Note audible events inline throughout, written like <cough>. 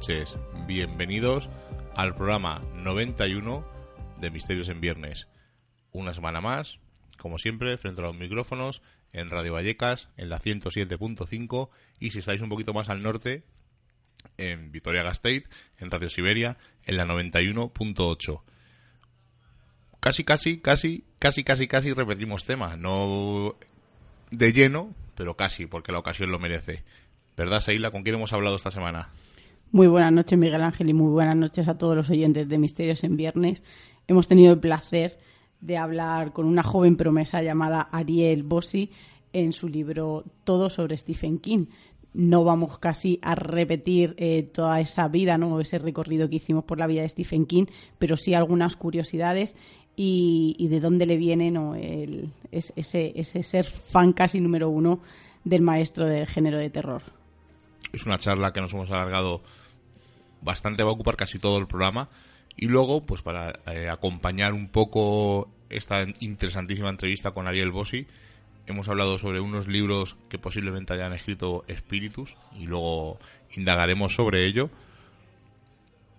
Noches, bienvenidos al programa 91 de Misterios en Viernes. Una semana más, como siempre, frente a los micrófonos en Radio Vallecas, en la 107.5 y si estáis un poquito más al norte, en Vitoria Gasteiz, en Radio Siberia, en la 91.8. Casi, casi, casi, casi, casi, casi repetimos tema. No de lleno, pero casi, porque la ocasión lo merece. ¿Verdad, Seila? ¿Con quién hemos hablado esta semana? Muy buenas noches, Miguel Ángel, y muy buenas noches a todos los oyentes de Misterios en Viernes. Hemos tenido el placer de hablar con una joven promesa llamada Ariel Bossi en su libro Todo sobre Stephen King. No vamos casi a repetir eh, toda esa vida, ¿no? ese recorrido que hicimos por la vida de Stephen King, pero sí algunas curiosidades y, de dónde le viene ¿no? El, ese, ese ser fan casi número uno del maestro del género de terror. Es una charla que nos hemos alargado bastante, va a ocupar casi todo el programa. Y luego, pues para eh, acompañar un poco esta interesantísima entrevista con Ariel Bossi, hemos hablado sobre unos libros que posiblemente hayan escrito espíritus y luego indagaremos sobre ello.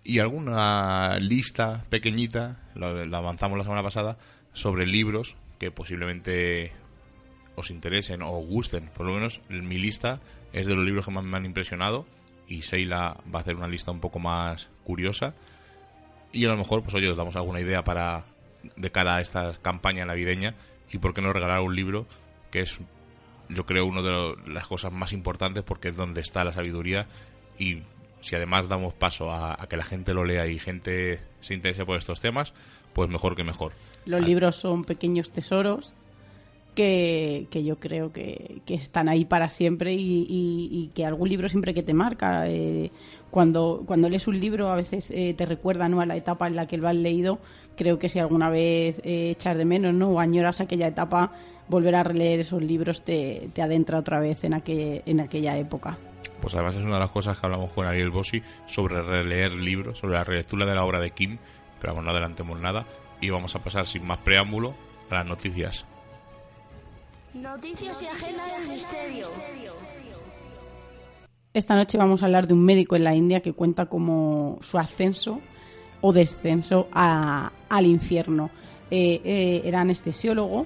Y alguna lista pequeñita, la, avanzamos la semana pasada, sobre libros que posiblemente os interesen o gusten. Por lo menos mi lista es de los libros que más me han impresionado y Seila va a hacer una lista un poco más curiosa. Y a lo mejor, pues oye, os damos alguna idea para de cara a esta campaña navideña y por qué no regalar un libro que es, yo creo, una de las cosas más importantes porque es donde está la sabiduría y si además damos paso a, que la gente lo lea y gente se interese por estos temas, pues mejor que mejor. Los libros son pequeños tesoros que, yo creo que, están ahí para siempre y, que algún libro siempre que te marca. Eh, cuando, cuando lees un libro a veces eh, te recuerda ¿no? a la etapa en la que lo has leído. Creo que si alguna vez eh, echas de menos ¿no? o añoras aquella etapa, volver a releer esos libros te, te adentra otra vez en, aquel, en aquella época. Pues además es una de las cosas que hablamos con Ariel Bossi sobre releer libros, sobre la relectura de la obra de Kim, pero vamos, no adelantemos nada y vamos a pasar sin más preámbulo a las noticias. Noticias y agenda del misterio. Esta noche vamos a hablar de un médico en la India que cuenta como su ascenso o descenso al infierno. Eh, eh, era anestesiólogo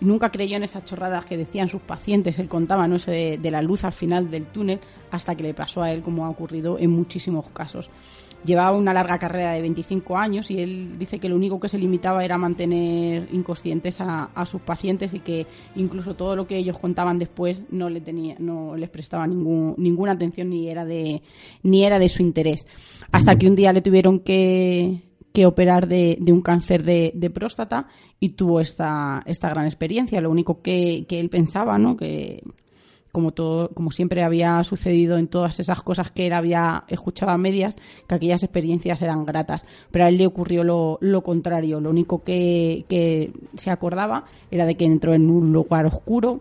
y nunca creyó en esas chorradas que decían sus pacientes. Él contaba ¿no? Eso de, de la luz al final del túnel hasta que le pasó a él, como ha ocurrido en muchísimos casos llevaba una larga carrera de 25 años y él dice que lo único que se limitaba era mantener inconscientes a, sus pacientes y que incluso todo lo que ellos contaban después no le tenía no les prestaba ningún, ninguna atención ni era de ni era de su interés hasta que un día le tuvieron que, operar de, un cáncer de, de, próstata y tuvo esta, esta gran experiencia. Lo único que, que él pensaba, ¿no? que como todo, como siempre había sucedido en todas esas cosas que él había escuchado a medias, que aquellas experiencias eran gratas. Pero a él le ocurrió lo, lo contrario. Lo único que, que se acordaba era de que entró en un lugar oscuro,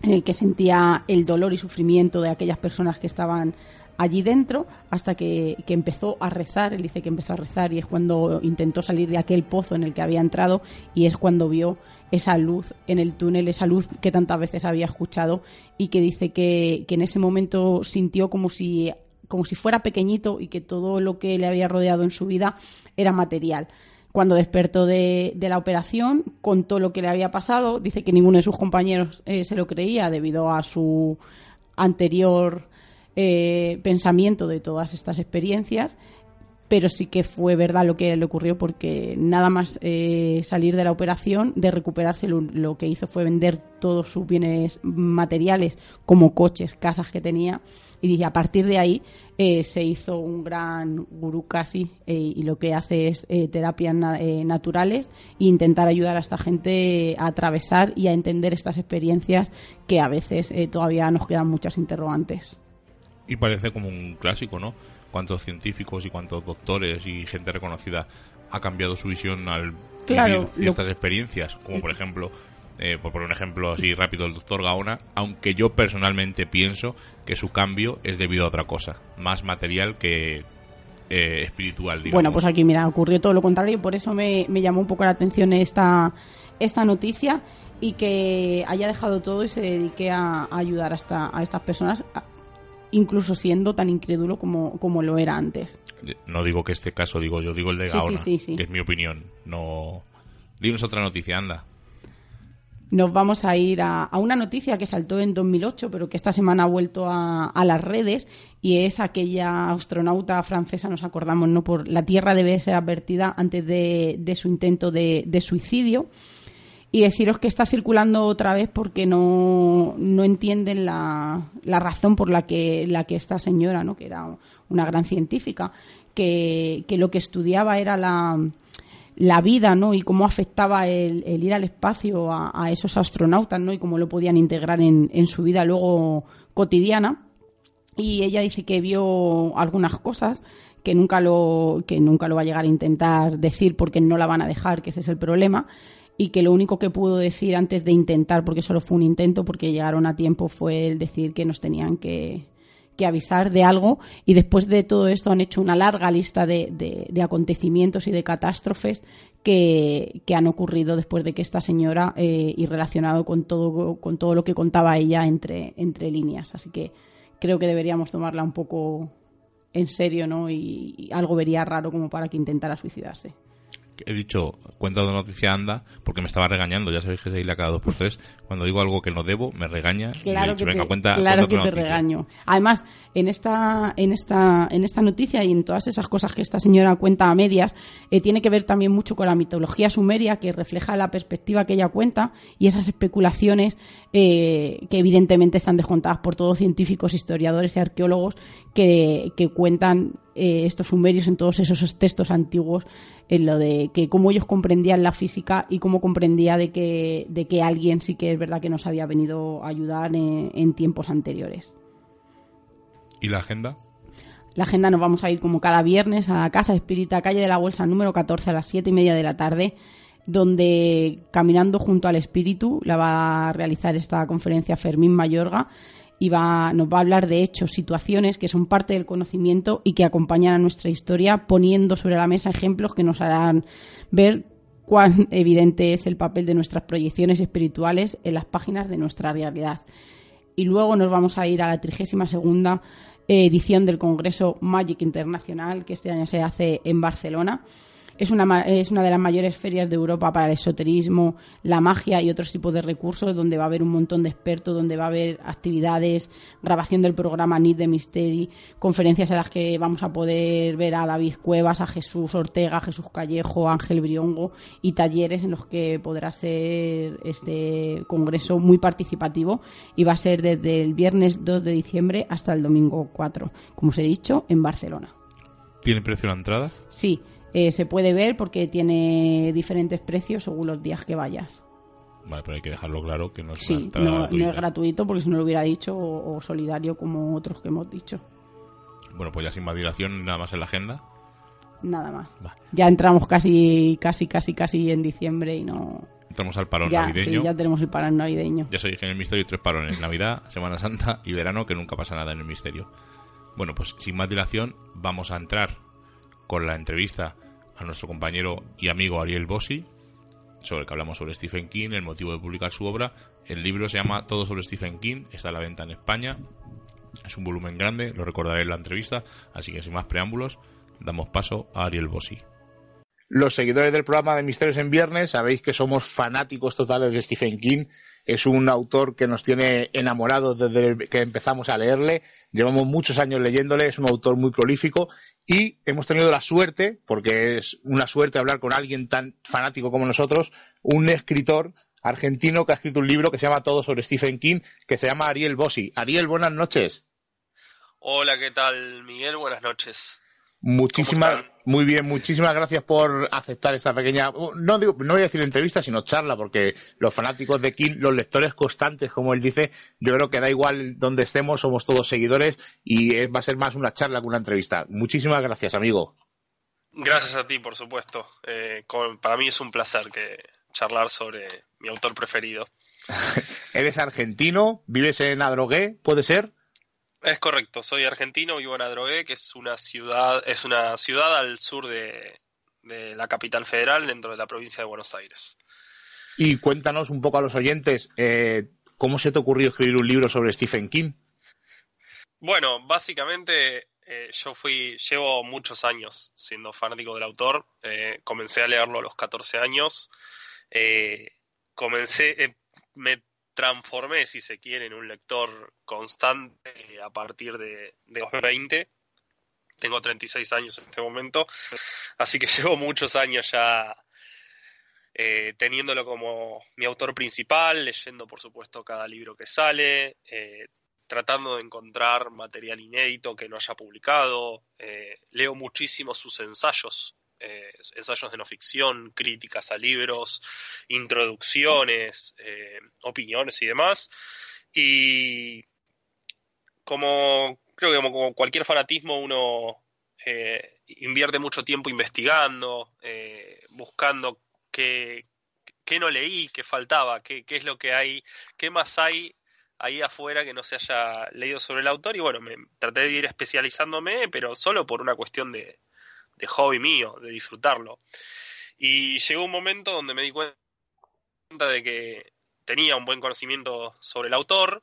en el que sentía el dolor y sufrimiento de aquellas personas que estaban allí dentro hasta que, que, empezó a rezar. Él dice que empezó a rezar y es cuando intentó salir de aquel pozo en el que había entrado y es cuando vio esa luz en el túnel, esa luz que tantas veces había escuchado y que dice que, en ese momento sintió como si, como si fuera pequeñito y que todo lo que le había rodeado en su vida era material. Cuando despertó de, la operación, contó lo que le había pasado. Dice que ninguno de sus compañeros eh, se lo creía debido a su anterior eh, pensamiento de todas estas experiencias pero sí que fue verdad lo que le ocurrió porque nada más eh, salir de la operación, de recuperarse, lo, que hizo fue vender todos sus bienes materiales, como coches, casas que tenía, y a partir de ahí eh, se hizo un gran gurú casi, eh, y lo que hace es terapias naturales e intentar ayudar a esta gente a atravesar y a entender estas experiencias que a veces todavía nos quedan muchas interrogantes. Y parece como un clásico, ¿no? Cuántos científicos y cuántos doctores y gente reconocida ha cambiado su visión al vivir ciertas experiencias, como por ejemplo, eh, por poner un ejemplo así rápido, el doctor Gaona, aunque yo personalmente pienso que su cambio es debido a otra cosa, más material que eh, espiritual. Digamos. Bueno, pues aquí, mira, ocurrió todo lo contrario, y por eso me, llamó un poco la atención esta, esta noticia y que haya dejado todo y se dedique a, ayudar a, a estas personas incluso siendo tan incrédulo como, como lo era antes. No digo que este caso, digo yo, digo el de Gaona, que es mi opinión. No, Dinos otra noticia, anda. Nos vamos a ir a, una noticia que saltó en 2008, pero que esta semana ha vuelto a, las redes, y es aquella astronauta francesa, nos acordamos, ¿no? Por la Tierra debe ser advertida antes de, su intento de, suicidio. Y deciros que está circulando otra vez porque no, no entienden la, la, razón por la que, la que esta señora, ¿no? que era una gran científica, que, que lo que estudiaba era la, la vida, ¿no? Y cómo afectaba el, ir al espacio a, esos astronautas, ¿no? Y cómo lo podían integrar en, en, su vida luego cotidiana. Y ella dice que vio algunas cosas que nunca lo que nunca lo va a llegar a intentar decir porque no la van a dejar, que ese es el problema. Y que lo único que pudo decir antes de intentar, porque solo fue un intento, porque llegaron a tiempo, fue el decir que nos tenían que, que avisar de algo. Y después de todo esto han hecho una larga lista de, de, acontecimientos y de catástrofes que, que, han ocurrido después de que esta señora eh, y relacionado con todo con todo lo que contaba ella entre entre líneas. Así que creo que deberíamos tomarla un poco en serio no y algo vería raro como para que intentara suicidarse he dicho cuenta de noticia anda porque me estaba regañando. Ya sabéis que se le cada dos por tres. Cuando digo algo que no debo, me regaña. Claro que, te, cuenta, claro que te regaño. Además, en esta, en, esta, en esta noticia y en todas esas cosas que esta señora cuenta a medias, eh, tiene que ver también mucho con la mitología sumeria que refleja la perspectiva que ella cuenta y esas especulaciones eh, que evidentemente están descontadas por todos científicos, historiadores y arqueólogos que, que cuentan eh, estos sumerios en todos esos textos antiguos en lo de que cómo ellos comprendían la física y cómo comprendía de que, de que alguien sí que es verdad que nos había venido a ayudar en, tiempos anteriores. ¿Y la agenda? La agenda nos vamos a ir como cada viernes a la Casa Espírita, calle de la Bolsa número 14 a las 7 y media de la tarde, donde caminando junto al espíritu la va a realizar esta conferencia Fermín Mayorga y va, nos va a hablar de hechos, situaciones que son parte del conocimiento y que acompañan a nuestra historia, poniendo sobre la mesa ejemplos que nos harán ver cuán evidente es el papel de nuestras proyecciones espirituales en las páginas de nuestra realidad. Y luego nos vamos a ir a la 32 segunda edición del Congreso Magic Internacional, que este año se hace en Barcelona es una, es una de las mayores ferias de Europa para el esoterismo, la magia y otros tipos de recursos, donde va a haber un montón de expertos, donde va a haber actividades, grabación del programa Need de Mystery, conferencias en las que vamos a poder ver a David Cuevas, a Jesús Ortega, a Jesús Callejo, a Ángel Briongo y talleres en los que podrá ser este congreso muy participativo y va a ser desde el viernes 2 de diciembre hasta el domingo 4, como os he dicho, en Barcelona. ¿Tiene precio la entrada? Sí, eh, se puede ver porque tiene diferentes precios según los días que vayas. Vale, pero hay que dejarlo claro que no es, sí, no, es gratuito porque si no lo hubiera dicho o, solidario como otros que hemos dicho. Bueno, pues ya sin más dilación, nada más en la agenda. Nada más. Ya entramos casi, casi, casi, casi en diciembre y no... Entramos al parón navideño. Sí, ya tenemos el parón navideño. Ya se dije en el misterio tres parones, Navidad, <laughs> Semana Santa y verano, que nunca pasa nada en el misterio. Bueno, pues sin más dilación, vamos a entrar con la entrevista a nuestro compañero y amigo Ariel Bossi, sobre el que hablamos sobre Stephen King, el motivo de publicar su obra. El libro se llama Todo sobre Stephen King, está a la venta en España. Es un volumen grande, lo recordaré en la entrevista, así que sin más preámbulos, damos paso a Ariel Bossi. Los seguidores del programa de Misterios en Viernes sabéis que somos fanáticos totales de Stephen King. Es un autor que nos tiene enamorados desde que empezamos a leerle. Llevamos muchos años leyéndole, es un autor muy prolífico y hemos tenido la suerte, porque es una suerte hablar con alguien tan fanático como nosotros, un escritor argentino que ha escrito un libro que se llama Todo sobre Stephen King, que se llama Ariel Bossi. Ariel, buenas noches. Hola, ¿qué tal, Miguel? Buenas noches. Muchísimas, muy bien, muchísimas gracias por aceptar esta pequeña, no digo, no voy a decir entrevista, sino charla, porque los fanáticos de King, los lectores constantes, como él dice, yo creo que da igual donde estemos, somos todos seguidores y va a ser más una charla que una entrevista. Muchísimas gracias, amigo. Gracias a ti, por supuesto. Eh, para mí es un placer que charlar sobre mi autor preferido. <laughs> Eres argentino, vives en Adrogué, ¿puede ser? Es correcto, soy argentino, vivo en Adrogué, que es una ciudad, es una ciudad al sur de, la capital federal, dentro de la provincia de Buenos Aires. Y cuéntanos un poco a los oyentes, eh, ¿cómo se te ocurrió escribir un libro sobre Stephen King? Bueno, básicamente eh, yo fui, llevo muchos años siendo fanático del autor. Eh, comencé a leerlo a los 14 años. Eh, comencé, me transformé, si se quiere, en un lector constante a partir de, de los 20. Tengo 36 años en este momento, así que <laughs> llevo muchos años ya teniéndolo como mi autor principal, leyendo por supuesto cada libro que sale, tratando de encontrar material inédito que no haya publicado. Eh, leo muchísimo sus ensayos, eh, ensayos de no ficción, críticas a libros, introducciones, eh, opiniones y demás. Y como creo que como, cualquier fanatismo uno invierte mucho tiempo investigando, buscando qué, qué, no leí, qué faltaba, qué, qué es lo que hay, qué más hay ahí afuera que no se haya leído sobre el autor y bueno, me traté de ir especializándome, pero solo por una cuestión de, de hobby mío, de disfrutarlo. Y llegó un momento donde me di cuenta de que tenía un buen conocimiento sobre el autor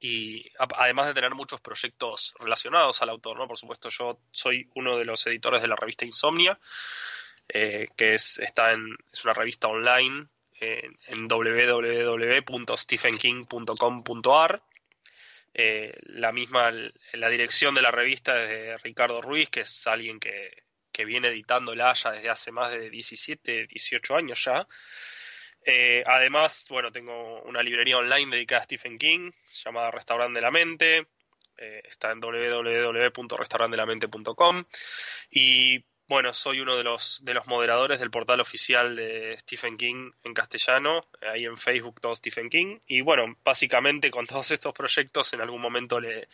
y además de tener muchos proyectos relacionados al autor, ¿no? Por supuesto, yo soy uno de los editores de la revista Insomnia, eh, que es, está en, es una revista online en, www.stephenking.com.ar. Eh, la misma, la dirección de la revista es de Ricardo Ruiz, que es alguien que, que viene editándola ya desde hace más de 17, 18 años ya. Eh, además, bueno, tengo una librería online dedicada a Stephen King, llamada Restaurante de la Mente, eh, está en www.restaurantelamente.com y bueno, soy uno de los, de los moderadores del portal oficial de Stephen King en castellano, ahí en Facebook todo Stephen King. Y bueno, básicamente con <laughs> todos estos proyectos en algún momento le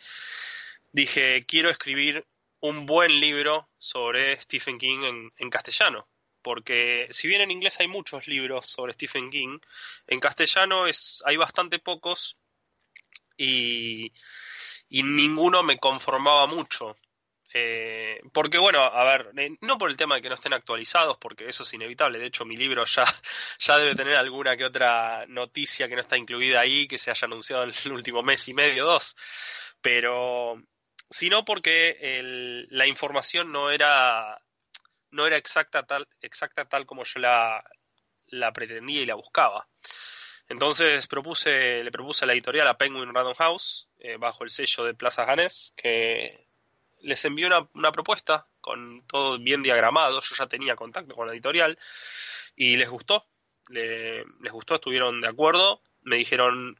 dije, quiero escribir un buen libro sobre Stephen King en, en castellano. Porque si bien en inglés hay muchos libros sobre Stephen King, en castellano es, hay bastante pocos y, y ninguno me conformaba mucho. Eh, porque bueno, a ver, eh, no por el tema de que no estén actualizados, porque eso es inevitable. De hecho, mi libro ya, <laughs> ya debe tener alguna que otra noticia que no está incluida ahí, que se haya anunciado en el último mes y medio, dos. Pero, sino porque la información no era, no era exacta tal, exacta tal como yo la, la pretendía y la buscaba. Entonces propuse, le propuse a la editorial a Penguin Random House, eh, bajo el sello de Plaza Ganes, que les envié una, una, propuesta con todo bien diagramado, yo ya tenía contacto con la editorial y les gustó, les gustó, estuvieron de acuerdo, me dijeron,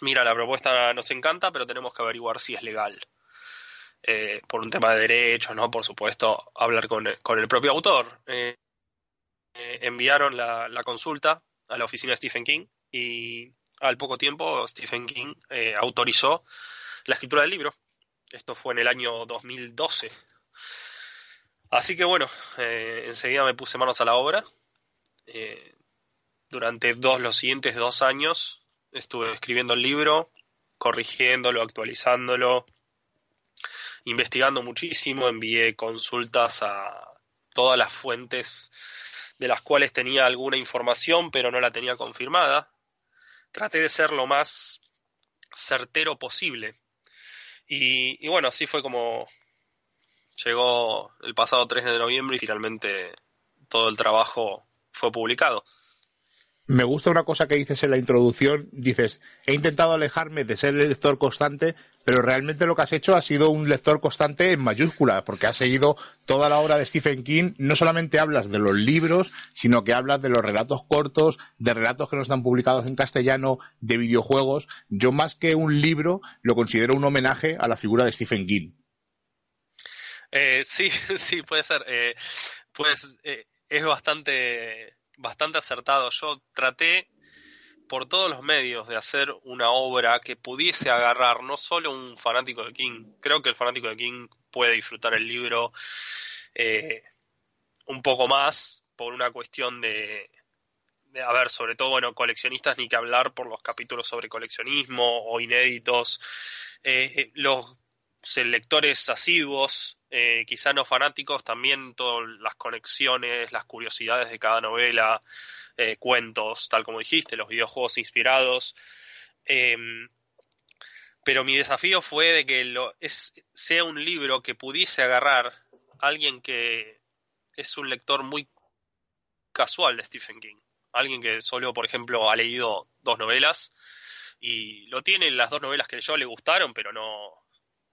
mira, la propuesta nos encanta, pero tenemos que averiguar si es legal. Eh, por un tema de derechos, ¿no? Por supuesto, hablar con, con el propio autor. Eh, eh, enviaron la, la, consulta a la oficina de Stephen King y al poco tiempo Stephen King autorizó la escritura del libro. Esto fue en el año 2012. Así que bueno, eh, enseguida me puse manos a la obra. Eh, durante dos, los siguientes dos años estuve escribiendo el libro, corrigiéndolo, actualizándolo, investigando muchísimo, envié consultas a todas las fuentes de las cuales tenía alguna información, pero no la tenía confirmada. Traté de ser lo más certero posible. Y, bueno, así fue como llegó el pasado 3 de noviembre y finalmente todo el trabajo fue publicado. Me gusta una cosa que dices en la introducción, dices, he intentado alejarme de ser el lector constante, pero realmente lo que has hecho ha sido un lector constante en mayúscula, porque has seguido toda la obra de Stephen King, no solamente hablas de los libros, sino que hablas de los relatos cortos, de relatos que no están publicados en castellano, de videojuegos. Yo más que un libro lo considero un homenaje a la figura de Stephen King. Eh, sí, <laughs> sí, puede ser. Eh, pues eh, es bastante bastante acertado. Yo traté por todos los medios de hacer una obra que pudiese agarrar no solo un fanático de King, creo que el fanático de King puede disfrutar el libro eh, un poco más por una cuestión de, de, a ver, sobre todo, bueno, coleccionistas ni que hablar por los capítulos sobre coleccionismo o inéditos, eh, eh los lectores asiduos, eh, quizá no fanáticos, también todas las conexiones, las curiosidades de cada novela, eh, cuentos, tal como dijiste, los videojuegos inspirados. Em, pero mi desafío fue de que lo, es, sea un libro que pudiese agarrar a alguien que es un lector muy casual de Stephen King. Alguien que solo, por ejemplo, ha leído dos novelas y lo tiene las dos novelas que yo le gustaron, pero no,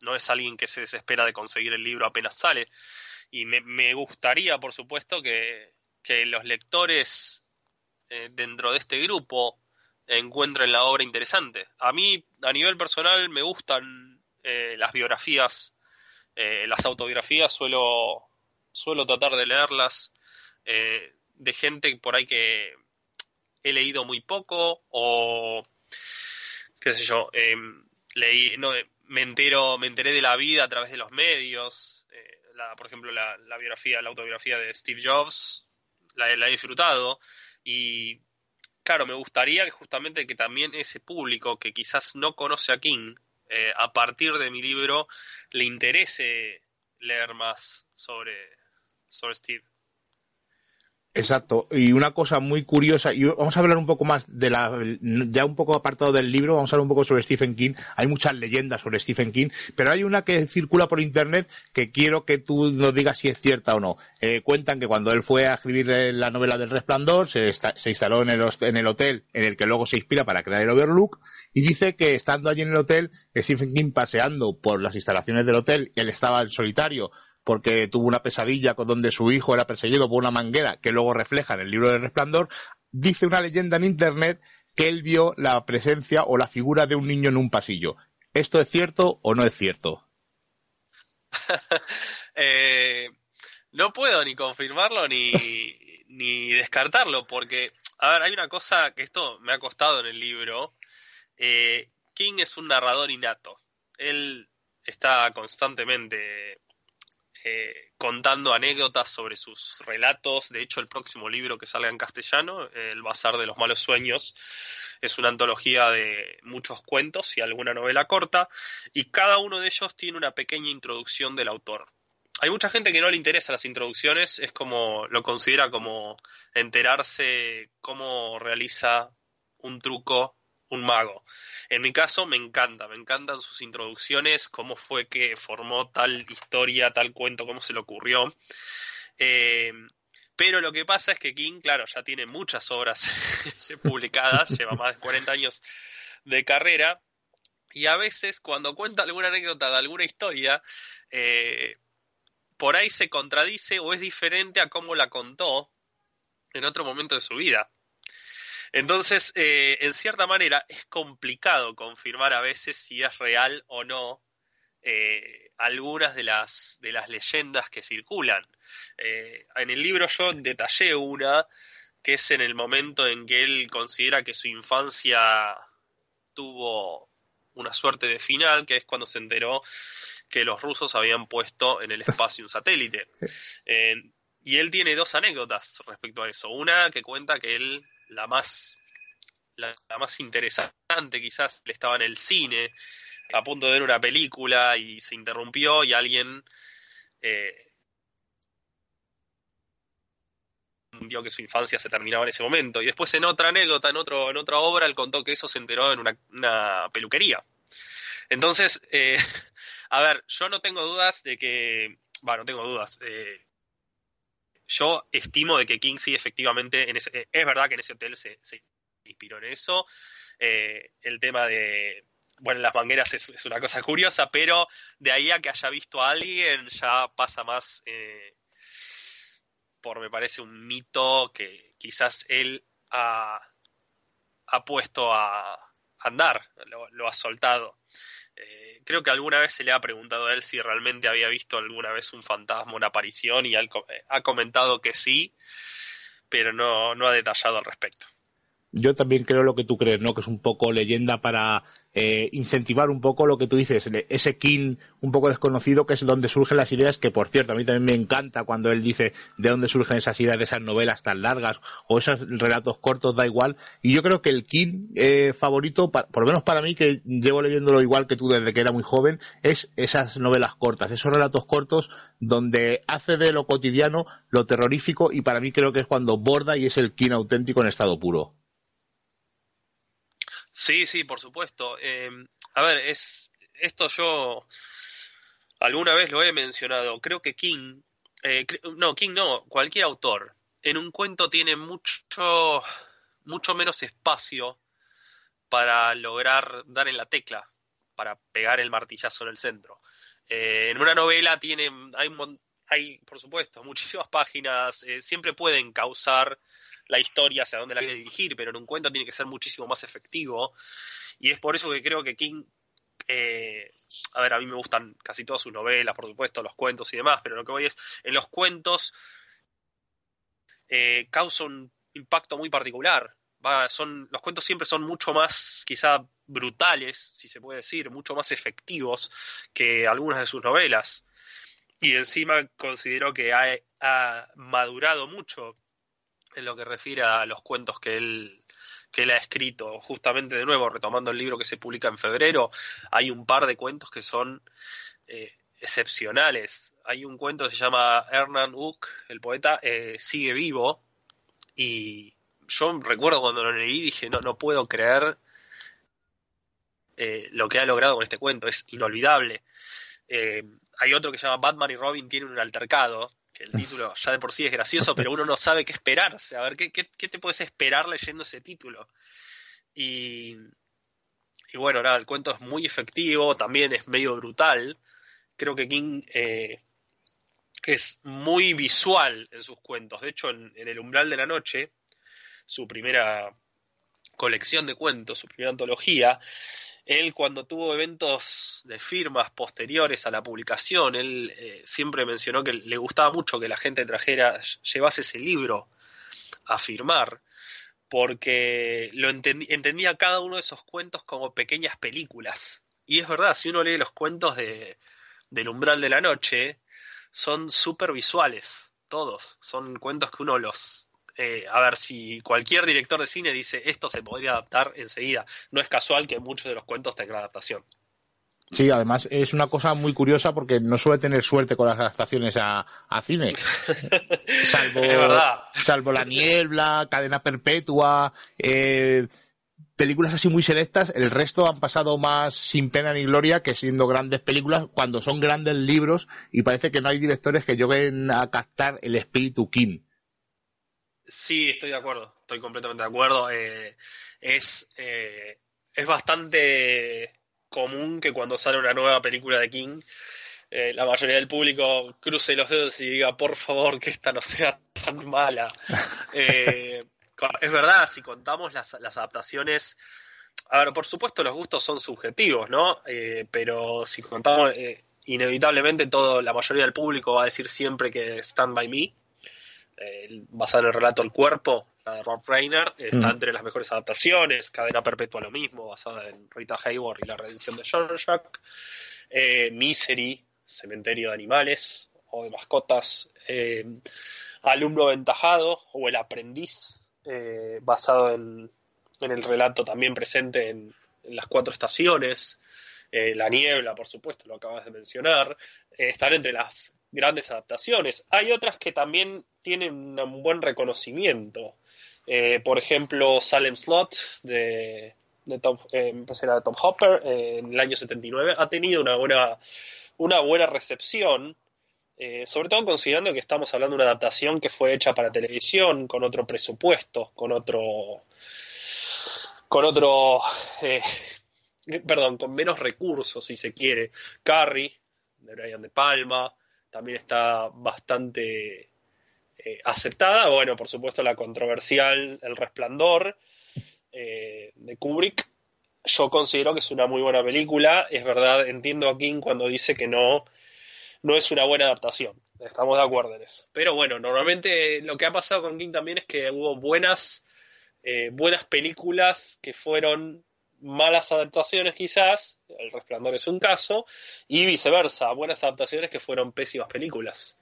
no es alguien que se desespera de conseguir el libro apenas sale. Y me, me gustaría, por supuesto, que, que los lectores eh, dentro de este grupo encuentren la obra interesante. A mí, a nivel personal, me gustan eh, las biografías, eh, las autobiografías, suelo, suelo tratar de leerlas de gente por ahí que he leído muy poco o qué sé yo, leí, no, me entero, me enteré de la vida a través de los medios. La, por ejemplo, la, la, biografía, la autobiografía de Steve Jobs, la, he disfrutado y claro, me gustaría que justamente que también ese público que quizás no conoce a King, eh, a partir de mi libro, le interese leer más sobre, sobre Steve. Exacto. Y una cosa muy curiosa, y vamos a hablar un poco más de la, ya un poco apartado del libro, vamos a hablar un poco sobre Stephen King. Hay muchas leyendas sobre Stephen King, pero hay una que circula por internet que quiero que tú nos digas si es cierta o no. Eh, cuentan que cuando él fue a escribir la novela del Resplandor, se, se instaló en el, en el hotel en el que luego se inspira para crear el Overlook, y dice que estando allí en el hotel, Stephen King paseando por las instalaciones del hotel, él estaba en solitario, porque tuvo una pesadilla con donde su hijo era perseguido por una manguera que luego refleja en el libro del resplandor, dice una leyenda en internet que él vio la presencia o la figura de un niño en un pasillo. ¿Esto es cierto o no es cierto? <laughs> eh, no puedo ni confirmarlo ni, <laughs> ni descartarlo, porque, a ver, hay una cosa que esto me ha costado en el libro. Eh, King es un narrador innato. Él está constantemente eh, contando anécdotas sobre sus relatos. De hecho, el próximo libro que salga en castellano, El Bazar de los Malos Sueños, es una antología de muchos cuentos y alguna novela corta, y cada uno de ellos tiene una pequeña introducción del autor. Hay mucha gente que no le interesa las introducciones, es como lo considera como enterarse cómo realiza un truco un mago. En mi caso me encanta, me encantan sus introducciones, cómo fue que formó tal historia, tal cuento, cómo se le ocurrió. Eh, pero lo que pasa es que King, claro, ya tiene muchas obras <laughs> publicadas, lleva más de 40 años de carrera, y a veces cuando cuenta alguna anécdota de alguna historia, eh, por ahí se contradice o es diferente a cómo la contó en otro momento de su vida. Entonces, eh, en cierta manera, es complicado confirmar a veces si es real o no eh, algunas de las, de las leyendas que circulan. Eh, en el libro yo detallé una que es en el momento en que él considera que su infancia tuvo una suerte de final, que es cuando se enteró que los rusos habían puesto en el espacio un satélite. <laughs> y él tiene dos anécdotas respecto a eso. Una que cuenta que él la más, la, más interesante quizás, le estaba en el cine, a punto de ver una película y se interrumpió y alguien eh, dio que su infancia se terminaba en ese momento. Y después en otra anécdota, en, otro, en otra obra, él contó que eso se enteró en una, peluquería. Entonces, eh, <laughs> a ver, yo no tengo dudas de que, bueno, no tengo dudas. Eh, yo estimo de que King sí efectivamente, en ese, eh, es verdad que en ese hotel se, inspiró en eso. Eh, el tema de, bueno, las mangueras es, una cosa curiosa, pero de ahí a que haya visto a alguien ya pasa más eh, por, me parece, un mito que quizás él ha, ha puesto a andar, lo ha soltado. Eh, creo que alguna vez se le ha preguntado a él si realmente había visto alguna vez un fantasma, una aparición, y él eh, ha comentado que sí, pero no, no ha detallado al respecto yo también creo lo que tú crees, ¿no? Que es un poco leyenda para eh, incentivar un poco lo que tú dices, ese King un poco desconocido que es donde surgen las ideas, que por cierto a mí también me encanta cuando él dice de dónde surgen esas ideas de esas novelas tan largas o esos relatos cortos, da igual. Y yo creo que el King eh, favorito, por lo menos para mí, que llevo leyéndolo igual que tú desde que era muy joven, es esas novelas cortas, esos relatos cortos donde hace de lo cotidiano lo terrorífico y para mí creo que es cuando borda y es el King auténtico en estado puro. Sí, sí, por supuesto. Eh, a ver, es esto yo alguna vez lo he mencionado. Creo que King, eh, no, King no, cualquier autor, en un cuento tiene mucho, mucho menos espacio para lograr dar en la tecla, para pegar el martillazo en el centro. Eh, en una novela tiene, hay, hay, por supuesto, <laughs> muchísimas páginas, eh, siempre pueden causar la historia hacia dónde la quiere dirigir, pero en un cuento tiene que ser muchísimo más efectivo. Y es por eso que creo que King, eh, a ver, a mí me gustan casi todas sus novelas, por supuesto, los cuentos y demás, pero lo que voy es, en los cuentos eh, causa un impacto muy particular. Va, son, los cuentos siempre son mucho más, quizá, brutales, si se puede decir, mucho más efectivos que algunas de sus novelas. Y encima considero que ha, ha madurado mucho en lo que refiere a los cuentos que él, que ha escrito. Justamente, de nuevo, retomando el libro que se publica en febrero, hay un par de cuentos que son eh, excepcionales. Hay un cuento que se llama Hernán Uck, el poeta, eh, sigue vivo. Y yo recuerdo cuando lo leí, dije, no, no puedo creer eh, lo que ha logrado con este cuento, es inolvidable. Hay otro que se llama Batman y Robin tienen un altercado, el título ya de por sí es gracioso, pero uno no sabe qué esperarse. A ver, ¿qué, qué, qué te puedes esperar leyendo ese título? Y, y, bueno, nada, el cuento es muy efectivo, también es medio brutal. Creo que King eh, es muy visual en sus cuentos. De hecho, en El umbral de la noche, su primera colección de cuentos, su primera antología, él cuando tuvo eventos de firmas posteriores a la publicación, él eh, siempre mencionó que le gustaba mucho que la gente trajera, llevase ese libro a firmar, porque lo entendía, cada uno de esos cuentos como pequeñas películas. Y es verdad, si uno lee los cuentos de, del umbral de la noche, son súper visuales, todos. Son cuentos que uno los eh, a ver, si cualquier director de cine dice esto se podría adaptar enseguida, no es casual que muchos de los cuentos tengan adaptación. Sí, además es una cosa muy curiosa porque no suele tener suerte con las adaptaciones a, a cine. <laughs> salvo, salvo La Niebla, Cadena Perpetua, eh, películas así muy selectas, el resto han pasado más sin pena ni gloria que siendo grandes películas cuando son grandes libros y parece que no hay directores que lleguen a captar el espíritu King. Sí, estoy de acuerdo, estoy completamente de acuerdo. Eh, es, eh, es bastante común que cuando sale una nueva película de King, eh, la mayoría del público cruce los dedos y diga, por favor, que esta no sea tan mala. <laughs> Eh, es verdad, si contamos las, las adaptaciones, a ver, por supuesto los gustos son subjetivos, ¿no? Eh, pero si contamos, eh, inevitablemente todo, la mayoría del público va a decir siempre que Stand By Me eh, basada en el relato El Cuerpo, la de Rob Reiner, está Mm. entre las mejores adaptaciones, Cadena Perpetua lo mismo, basada en Rita Hayworth y la redención de Jean-Jacques, eh, Misery, Cementerio de Animales o de Mascotas, eh, Alumno Aventajado o El Aprendiz, eh, basado en, en el relato también presente en, en las cuatro estaciones, eh, La Niebla, por supuesto, lo acabas de mencionar, eh, están entre las grandes adaptaciones. Hay otras que también tienen un buen reconocimiento. Eh, por ejemplo, Salem Slot de, de Tom, eh, de Tom Hopper eh, en el año 79 ha tenido una buena, una buena recepción. Sobre todo considerando que estamos hablando de una adaptación que fue hecha para televisión, con otro presupuesto, con otro. con otro. perdón, con menos recursos, si se quiere. Carrie, de Brian De Palma, también está bastante eh, aceptada. Bueno, por supuesto, la controversial El Resplandor eh, de Kubrick. Yo considero que es una muy buena película. Es verdad, entiendo a King cuando dice que no, no es una buena adaptación. Estamos de acuerdo en eso. Pero bueno, normalmente lo que ha pasado con King también es que hubo buenas, eh, buenas películas que fueron malas adaptaciones quizás, El Resplandor es un caso, y viceversa, buenas adaptaciones que fueron pésimas películas.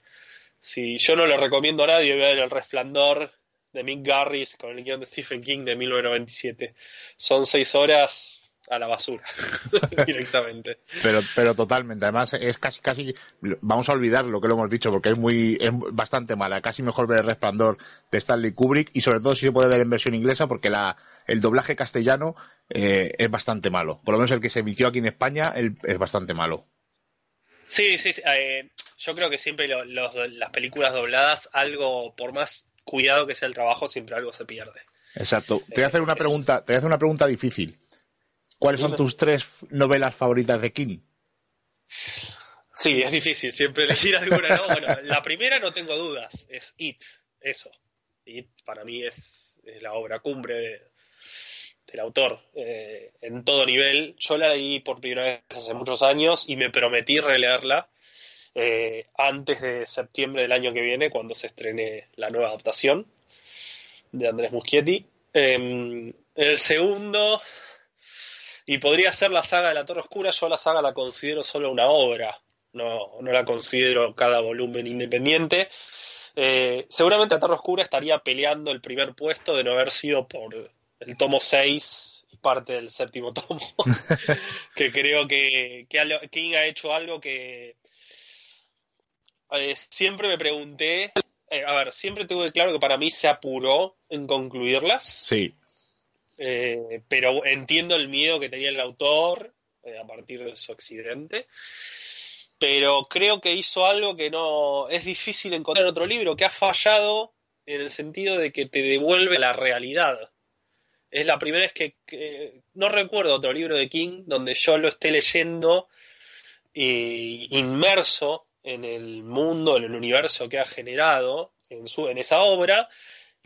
Si yo no le recomiendo a nadie ver El Resplandor de Mick Garris con el guion de Stephen King de 1997. Son seis horas a la basura <laughs> directamente. Pero, pero totalmente. Además, es casi, casi, vamos a olvidar lo que lo hemos dicho porque es muy, es bastante mala. Casi mejor ver el resplandor de Stanley Kubrick y sobre todo si se puede ver en versión inglesa porque la, el doblaje castellano eh, es bastante malo. Por lo menos el que se emitió aquí en España es bastante malo. Sí, sí, eh, yo creo que siempre las películas dobladas, algo, por más cuidado que sea el trabajo, siempre algo se pierde. Exacto. Te voy a hacer una pregunta, te voy a hacer una pregunta difícil. ¿Cuáles son tus tres novelas favoritas de King? Sí, es difícil siempre elegir alguna, ¿no? Bueno, la primera no tengo dudas, es It, eso. It para mí es, la obra cumbre del autor eh, en todo nivel. Yo la leí por primera vez hace muchos años y me prometí releerla eh, antes de septiembre del año que viene, cuando se estrene la nueva adaptación de Andrés Muschietti. Em, el segundo, y podría ser la saga de la Torre Oscura, yo la saga la considero solo una obra, no, no la considero cada volumen independiente. Eh, seguramente la Torre Oscura estaría peleando el primer puesto de no haber sido por el tomo 6 y parte del séptimo tomo, <laughs> que creo que, que King ha hecho algo que eh, siempre me pregunté eh, a ver, siempre tuve claro que para mí se apuró en concluirlas. Sí. Eh, pero entiendo el miedo que tenía el autor eh, a partir de su accidente. Pero creo que hizo algo que no es difícil encontrar en otro libro, que ha fallado en el sentido de que te devuelve la realidad. Es la primera vez que, no recuerdo otro libro de King donde yo lo esté leyendo inmerso en el mundo, en el universo que ha generado en, su, en esa obra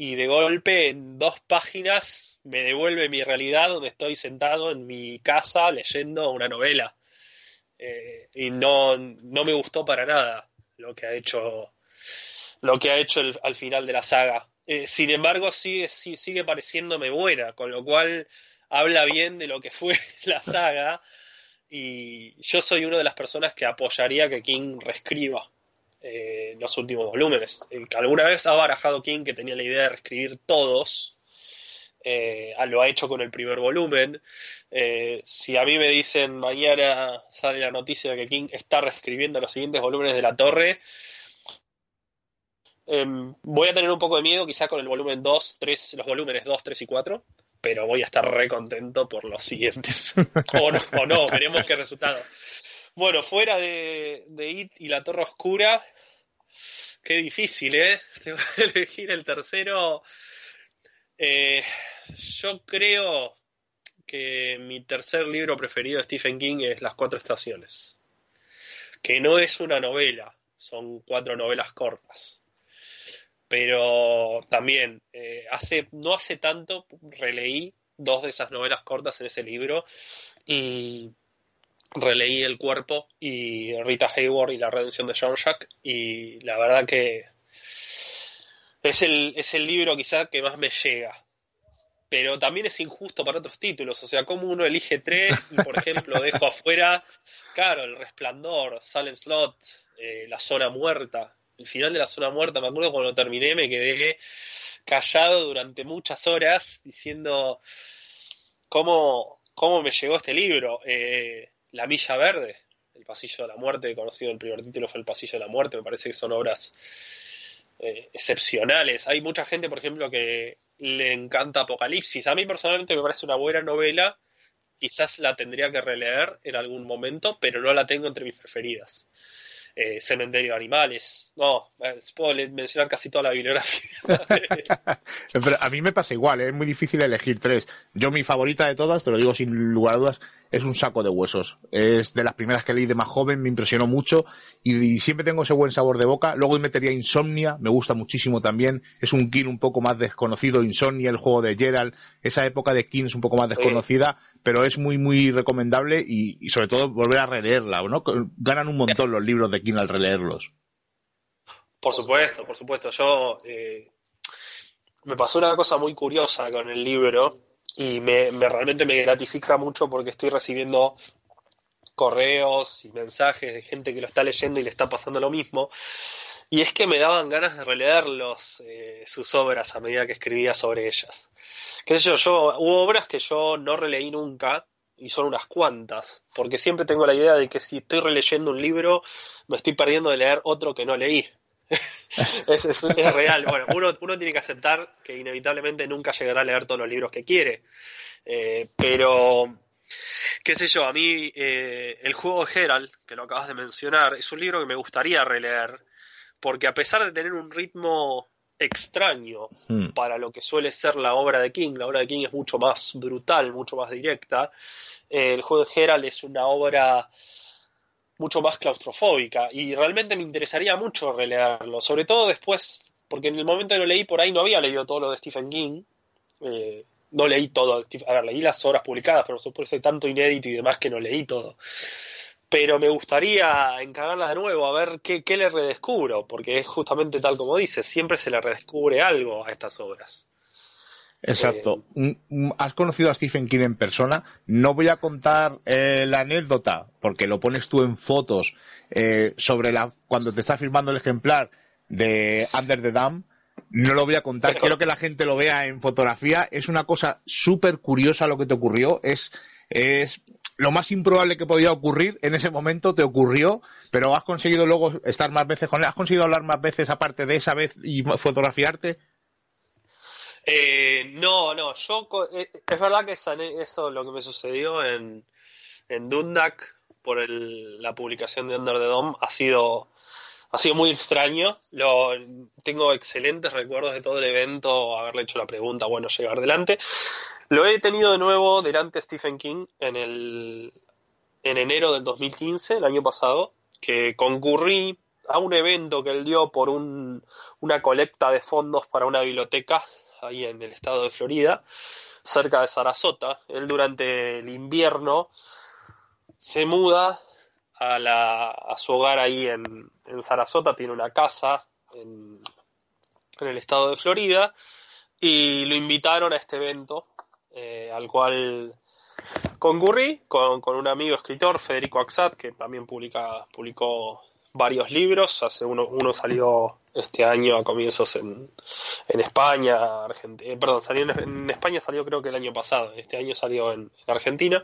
y de golpe en dos páginas me devuelve mi realidad donde estoy sentado en mi casa leyendo una novela. Eh, y no, no me gustó para nada lo que ha hecho lo que ha hecho al final de la saga. Eh, sin embargo, sigue, sigue pareciéndome buena, con lo cual habla bien de lo que fue <laughs> la saga y yo soy una de las personas que apoyaría que King reescriba eh, los últimos volúmenes. Eh, alguna vez ha barajado King que tenía la idea de reescribir todos. Eh, lo ha hecho con el primer volumen. si a mí me dicen mañana sale la noticia de que King está reescribiendo los siguientes volúmenes de La Torre, em, voy a tener un poco de miedo quizá con el volumen 2, 3, los volúmenes 2, 3 y 4, pero voy a estar re contento por los siguientes. <laughs> o, no, no, veremos qué resultado. Bueno, fuera de, de It y la Torre Oscura, qué difícil, ¿eh? <laughs> Tengo que elegir el tercero. Eh, yo creo que mi tercer libro preferido de Stephen King es Las Cuatro Estaciones, que no es una novela, son cuatro novelas cortas pero también eh, hace no hace tanto releí dos de esas novelas cortas en ese libro y releí El cuerpo y Rita Hayward y la redención de Jean-Jacques y la verdad que es el, es el libro quizá que más me llega pero también es injusto para otros títulos, o sea, como uno elige tres y por ejemplo <laughs> dejo afuera, claro, El Resplandor, Salem Slot, eh, La Zona Muerta, el final de la zona muerta, me acuerdo cuando terminé, me quedé callado durante muchas horas diciendo cómo, cómo me llegó este libro. Eh, la Milla Verde, El Pasillo de la Muerte, conocido el primer título fue El Pasillo de la Muerte, me parece que son obras eh, excepcionales. Hay mucha gente, por ejemplo, que le encanta Apocalipsis. A mí personalmente me parece una buena novela. Quizás la tendría que releer en algún momento, pero no la tengo entre mis preferidas eh, Cementerio de Animales. No, eh, puedo mencionar casi toda la bibliografía. <laughs> Pero a mí me pasa igual, ¿eh? es muy difícil elegir tres. Yo mi favorita de todas, te lo digo sin lugar a dudas, es un saco de huesos. Es de las primeras que leí de más joven, me impresionó mucho y, siempre tengo ese buen sabor de boca. Luego metería Insomnia, me gusta muchísimo también. Es un King un poco más desconocido, Insomnia, el juego de Gerald. Esa época de King es un poco más desconocida, pero es muy, muy recomendable y, sobre todo volver a releerla, ¿no? Ganan un montón los libros de King al releerlos. Por supuesto, por supuesto. Yo eh, me pasó una cosa muy curiosa con el libro y me, realmente me gratifica mucho porque estoy recibiendo correos y mensajes de gente que lo está leyendo y le está pasando lo mismo. Y es que me daban ganas de releerlos, eh, sus obras, a medida que escribía sobre ellas. ¿Qué sé yo? yo? Hubo obras que yo no releí nunca, y son unas cuantas, porque siempre tengo la idea de que si estoy releyendo un libro, me estoy perdiendo de leer otro que no leí. <laughs> es, es, real. Bueno, uno, uno tiene que aceptar que inevitablemente nunca llegará a leer todos los libros que quiere. Eh, pero, qué sé yo, a mí eh, el juego de Herald, que lo acabas de mencionar, es un libro que me gustaría releer, porque a pesar de tener un ritmo extraño hmm. para lo que suele ser la obra de King, la obra de King es mucho más brutal, mucho más directa, eh, el juego de Herald es una obra mucho más claustrofóbica y realmente me interesaría mucho releerlo, sobre todo después, porque en el momento que lo leí por ahí no había leído todo lo de Stephen King, eh, no leí todo, a ver, leí las obras publicadas, pero por supuesto hay tanto inédito y demás que no leí todo. Pero me gustaría encargarlas de nuevo, a ver qué, qué le redescubro, porque es justamente tal como dice, siempre se le redescubre algo a estas obras. Exacto. Eh, Has conocido a Stephen King en persona. No voy a contar eh, la anécdota, porque lo pones tú en fotos eh, sobre la cuando te está firmando el ejemplar de Under the Dam. No lo voy a contar. Quiero que la gente lo vea en fotografía. Es una cosa súper curiosa lo que te ocurrió. Es, es lo más improbable que podía ocurrir en ese momento te ocurrió, pero has conseguido luego estar más veces con él. ¿Has conseguido hablar más veces aparte de esa vez y fotografiarte? Eh, no, no, yo eh, es verdad que eso lo que me sucedió en, en Dundak por la publicación de Under the Dome ha sido ha sido muy extraño. Lo, tengo excelentes recuerdos de todo el evento, haberle hecho la pregunta, bueno, llegar adelante. Lo he tenido de nuevo delante de Stephen King en el en enero del 2015, el año pasado, que concurrí a un evento que él dio por un, una colecta de fondos para una biblioteca ahí en el estado de Florida, cerca de Sarasota. Él durante el invierno se muda a, la, a su hogar ahí en, en Sarasota, tiene una casa en, el estado de Florida y lo invitaron a este evento eh, al cual concurrí con, con, un amigo escritor, Federico Axat, que también publica, publicó varios libros. Hace uno, uno salió este año a comienzos en, en España, Argentina, eh, perdón, salió en, España salió creo que el año pasado, este año salió en, Argentina.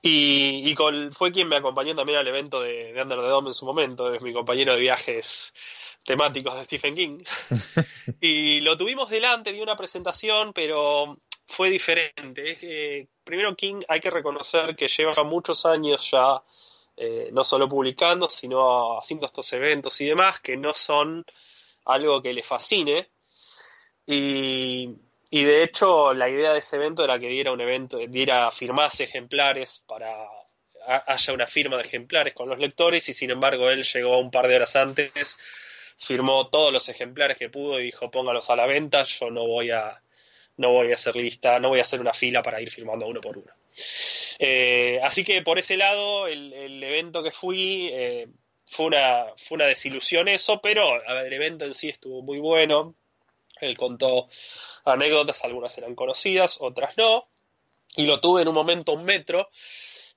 Y, y con, fue quien me acompañó también al evento de, de Under the Dome en su momento, es mi compañero de viajes temáticos de Stephen King <laughs> y lo tuvimos delante, dio una presentación, pero fue diferente. Es primero King hay que reconocer que lleva muchos años ya eh, no solo publicando, sino haciendo estos eventos y demás, que no son algo que le fascine. Y, de hecho, la idea de ese evento era que diera un evento, diera firmase ejemplares para haya una firma de ejemplares con los lectores y sin embargo él llegó un par de horas antes, firmó todos los ejemplares que pudo y dijo póngalos a la venta, yo no voy a no voy a hacer lista, no voy a hacer una fila para ir firmando uno por uno. Eh, así que por ese lado, el, evento que fui eh, fue, una, fue una desilusión eso, pero el evento en sí estuvo muy bueno. Él contó anécdotas, algunas eran conocidas, otras no. Y lo tuve en un momento un metro,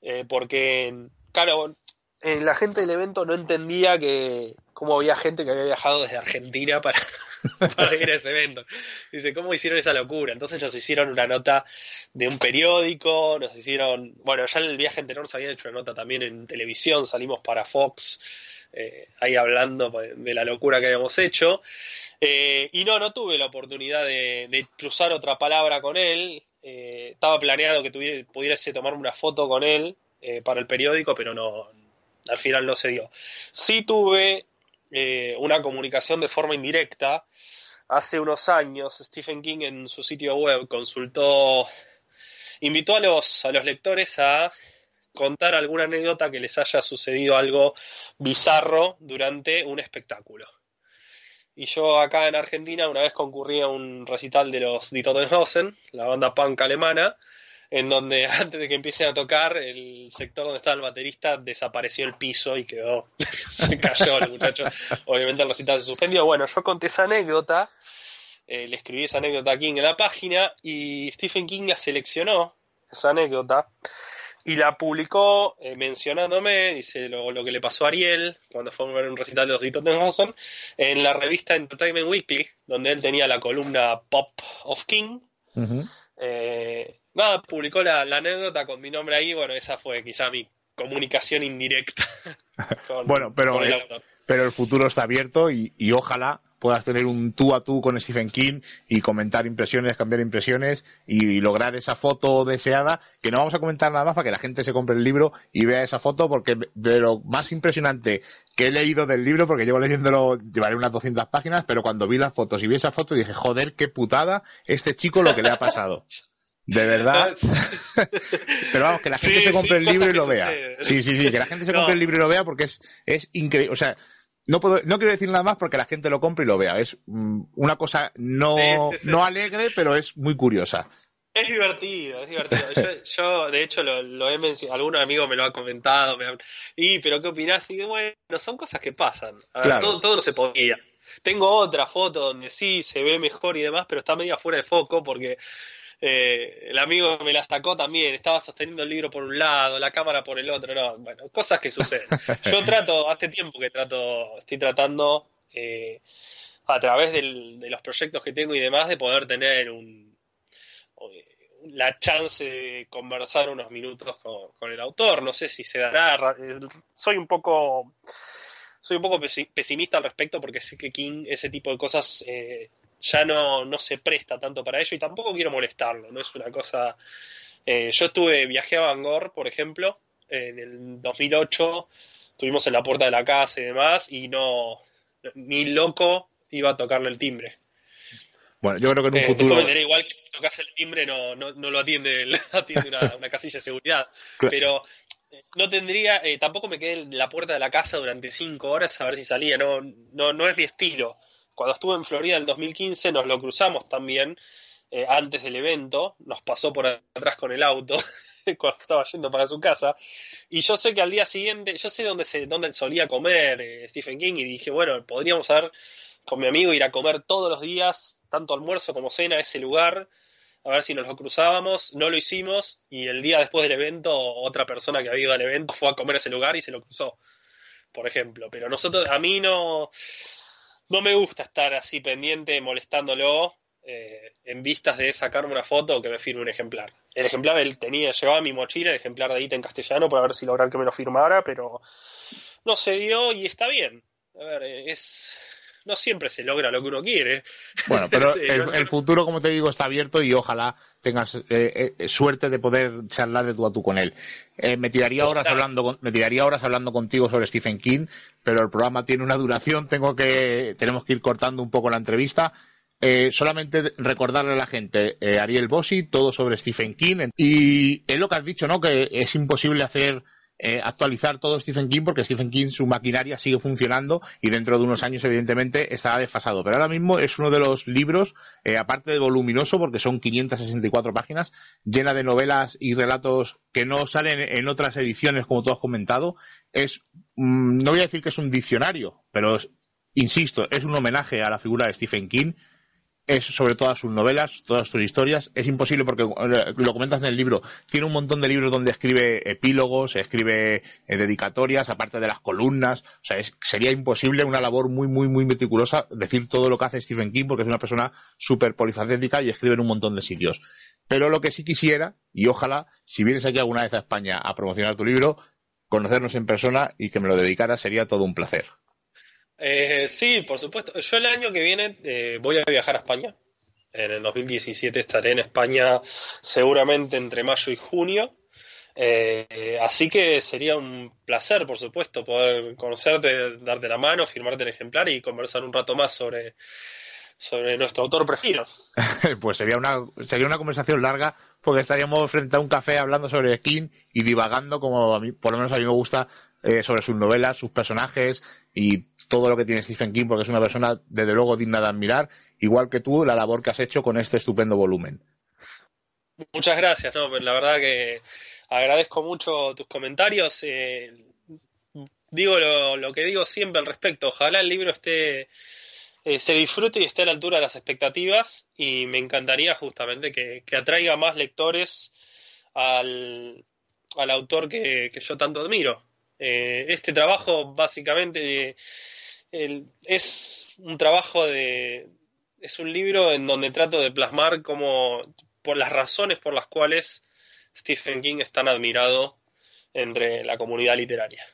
eh, porque, claro, la gente del evento no entendía que cómo había gente que había viajado desde Argentina para, <laughs> para ir a ese evento. Dice, ¿cómo hicieron esa locura? Entonces nos hicieron una nota de un periódico, nos hicieron, bueno, ya en el viaje anterior se había hecho una nota también en televisión, salimos para Fox, eh, ahí hablando de la locura que habíamos hecho. Eh, y no, no tuve la oportunidad de, cruzar otra palabra con él. Eh, estaba planeado que tuviera, pudiese tomarme una foto con él para el periódico, pero no, al final no se dio. Sí tuve una comunicación de forma indirecta hace unos años Stephen King en su sitio web consultó, invitó a los, a los lectores a contar alguna anécdota que les haya sucedido algo bizarro durante un espectáculo. Y yo acá en Argentina una vez concurrí a un recital de los Die Rosen, la banda punk alemana, en donde <laughs> antes de que empiecen a tocar, el sector donde estaba el baterista desapareció el piso y quedó, <laughs> se cayó el muchacho. Obviamente el recital se suspendió. Bueno, yo conté esa anécdota, eh, le escribí esa anécdota aquí en la página y Stephen King la seleccionó, esa anécdota, y la publicó eh, mencionándome, dice lo, que le pasó a Ariel cuando fue a ver un recital de los Dito Johnson, en la revista Entertainment Weekly, donde él tenía la columna Pop of King. Eh, nada, publicó la, anécdota con mi nombre ahí, bueno, esa fue quizá mi comunicación indirecta. <laughs> bueno, pero, pero el futuro está abierto y, y ojalá puedas tener un tú a tú con Stephen King y comentar impresiones, cambiar impresiones y lograr esa foto deseada, que no vamos a comentar nada más para que la gente se compre el libro y vea esa foto, porque de lo más impresionante que he leído del libro, porque llevo leyéndolo, llevaré unas 200 páginas, pero cuando vi las fotos y vi esa foto dije, joder, qué putada este chico lo que le ha pasado. De verdad. <laughs> Pero vamos, que la gente se compre el libro y lo vea. Sí, sí, sí, que la gente se compre el libro y lo vea porque es, es increíble. O sea, no puedo, no quiero decir nada más porque la gente lo compre y lo vea. Es mm, una cosa no, no alegre, pero es muy curiosa. Es divertido, es divertido. Yo, <laughs> de hecho, lo, he mencionado, algún amigo me lo ha comentado, me y, pero ¿qué opinás? Y bueno, son cosas que pasan. todo, todo no se podía. Tengo otra foto donde sí se ve mejor y demás, pero está media fuera de foco porque eh, el amigo me la sacó también, estaba sosteniendo el libro por un lado, la cámara por el otro, no, bueno, cosas que suceden. <laughs> Yo trato, hace tiempo que trato, estoy tratando eh, a través de los proyectos que tengo y demás de poder tener un, la chance de conversar unos minutos con, el autor, no sé si se dará, soy un poco soy un poco pesimista al respecto porque sé que King ese tipo de cosas eh, ya no, no se presta tanto para ello y tampoco quiero molestarlo, no es una cosa... Eh, yo estuve, viajé a Bangor, por ejemplo, en el 2008, estuvimos en la puerta de la casa y demás, y no, ni loco iba a tocarle el timbre. Bueno, yo creo que en un eh, futuro. igual que si tocas el timbre no, no, no lo atiende, <laughs> atiende una, casilla de seguridad. Pero eh, no tendría, tampoco me quedé en la puerta de la casa durante cinco horas a ver si salía, no, no, no es mi estilo cuando estuve en Florida en el 2015 nos lo cruzamos también eh, antes del evento, nos pasó por atrás con el auto <laughs> cuando estaba yendo para su casa y yo sé que al día siguiente, yo sé dónde, se, dónde solía comer eh, Stephen King y dije, bueno, podríamos haber con mi amigo ir a comer todos los días, tanto almuerzo como cena, a ese lugar, a ver si nos lo cruzábamos, no lo hicimos y el día después del evento otra persona que había ido al evento fue a comer a ese lugar y se lo cruzó, por ejemplo, pero nosotros, a mí no no me gusta estar así pendiente, molestándolo, eh, en vistas de sacarme una foto o que me firme un ejemplar. El ejemplar él tenía, llevaba mi mochila, el ejemplar de ahí en castellano para ver si lograr que me lo firmara, pero no se dio y está bien. A ver, es no siempre se logra lo que uno quiere. Bueno, pero <laughs> el, futuro, como te digo, está abierto y ojalá tengas eh, eh, suerte de poder charlar de tú a tú con él. Eh, me tiraría horas hablando, me tiraría horas hablando contigo sobre Stephen King, pero el programa tiene una duración, tengo que, tenemos que ir cortando un poco la entrevista. solamente recordarle a la gente, Ariel Bossi, todo sobre Stephen King. Y es lo que has dicho, ¿no? Que es imposible hacer eh, actualizar todo Stephen King porque Stephen King su maquinaria sigue funcionando y dentro de unos años evidentemente estará desfasado. Pero ahora mismo es uno de los libros, eh, aparte de voluminoso porque son 564 páginas, llena de novelas y relatos que no salen en otras ediciones como tú has comentado. Es, mm, no voy a decir que es un diccionario, pero insisto, es un homenaje a la figura de Stephen King es sobre todas sus novelas, todas sus historias. Es imposible porque eh, lo comentas en el libro. Tiene un montón de libros donde escribe epílogos, escribe eh, dedicatorias, aparte de las columnas. O sea, sería imposible una labor muy, muy, muy meticulosa decir todo lo que hace Stephen King porque es una persona súper polifacética y escribe en un montón de sitios. Pero lo que sí quisiera, y ojalá, si vienes aquí alguna vez a España a promocionar tu libro, conocernos en persona y que me lo dedicara sería todo un placer. Eh, sí, por supuesto. Yo el año que viene eh, voy a viajar a España. En el 2017 estaré en España seguramente entre mayo y junio. Eh, así que sería un placer, por supuesto, poder conocerte, darte la mano, firmarte el ejemplar y conversar un rato más sobre, sobre nuestro autor preferido. <laughs> pues sería una, sería una conversación larga porque estaríamos frente a un café hablando sobre King y divagando como a mí, por lo menos a mí me gusta eh, sobre sus novelas, sus personajes y todo lo que tiene Stephen King, porque es una persona desde luego digna de admirar, igual que tú, la labor que has hecho con este estupendo volumen. Muchas gracias, no, pues la verdad que agradezco mucho tus comentarios. Eh, digo lo, que digo siempre al respecto, ojalá el libro esté eh, se disfrute y esté a la altura de las expectativas y me encantaría justamente que, atraiga más lectores al, autor que yo tanto admiro. Eh, este trabajo básicamente es un trabajo de... es un libro en donde trato de plasmar cómo por las razones por las cuales Stephen King es tan admirado entre la comunidad literaria.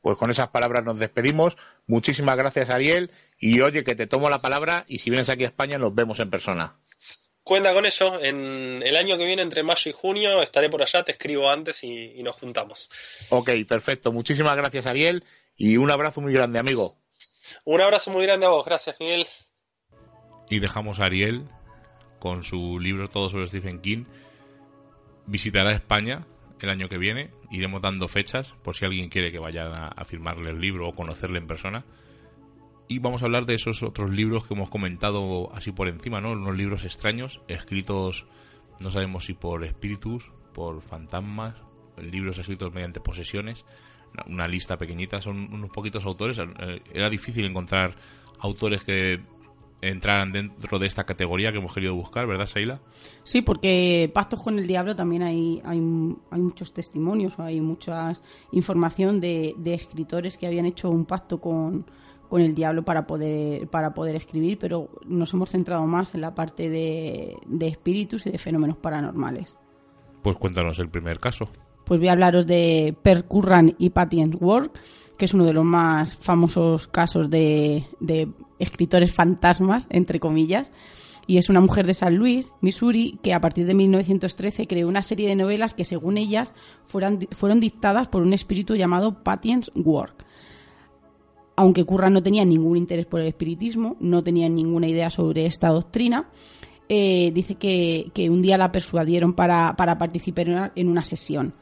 Pues con esas palabras nos despedimos. Muchísimas gracias, Ariel. Y oye, que te tomo la palabra y si vienes aquí a España nos vemos en persona. Cuenta con ello. En el año que viene, entre mayo y junio, estaré por allá, te escribo antes y, y nos juntamos. Ok, perfecto. Muchísimas gracias, Ariel. Y un abrazo muy grande, amigo. Un abrazo muy grande a vos. Gracias, Miguel. Y dejamos a Ariel con su libro Todo sobre Stephen King. Visitará España el año que viene. Iremos dando fechas por si alguien quiere que vaya a, a firmarle el libro o conocerle en persona. Y vamos a hablar de esos otros libros que hemos comentado así por encima, ¿no? Unos libros extraños, escritos, no sabemos si por espíritus, por fantasmas, libros escritos mediante posesiones, una lista pequeñita, son unos poquitos autores. Eh, era difícil encontrar autores que entraran dentro de esta categoría que hemos querido buscar, ¿verdad, Seila? Sí, porque Pactos con el Diablo también hay, hay, hay muchos testimonios, hay mucha información de, de escritores que habían hecho un pacto con, con el diablo para poder, para poder escribir, pero nos hemos centrado más en la parte de, de espíritus y de fenómenos paranormales. Pues cuéntanos el primer caso. Pues voy a hablaros de Per Curran y Patty Work, que es uno de los más famosos casos de, de escritores fantasmas, entre comillas. Y es una mujer de San Luis, Missouri, que a partir de 1913 creó una serie de novelas que, según ellas, fueran, fueron dictadas por un espíritu llamado Patience Work aunque Curran no tenía ningún interés por el espiritismo, no tenía ninguna idea sobre esta doctrina, eh, dice que, un día la persuadieron para, para participar en una, sesión.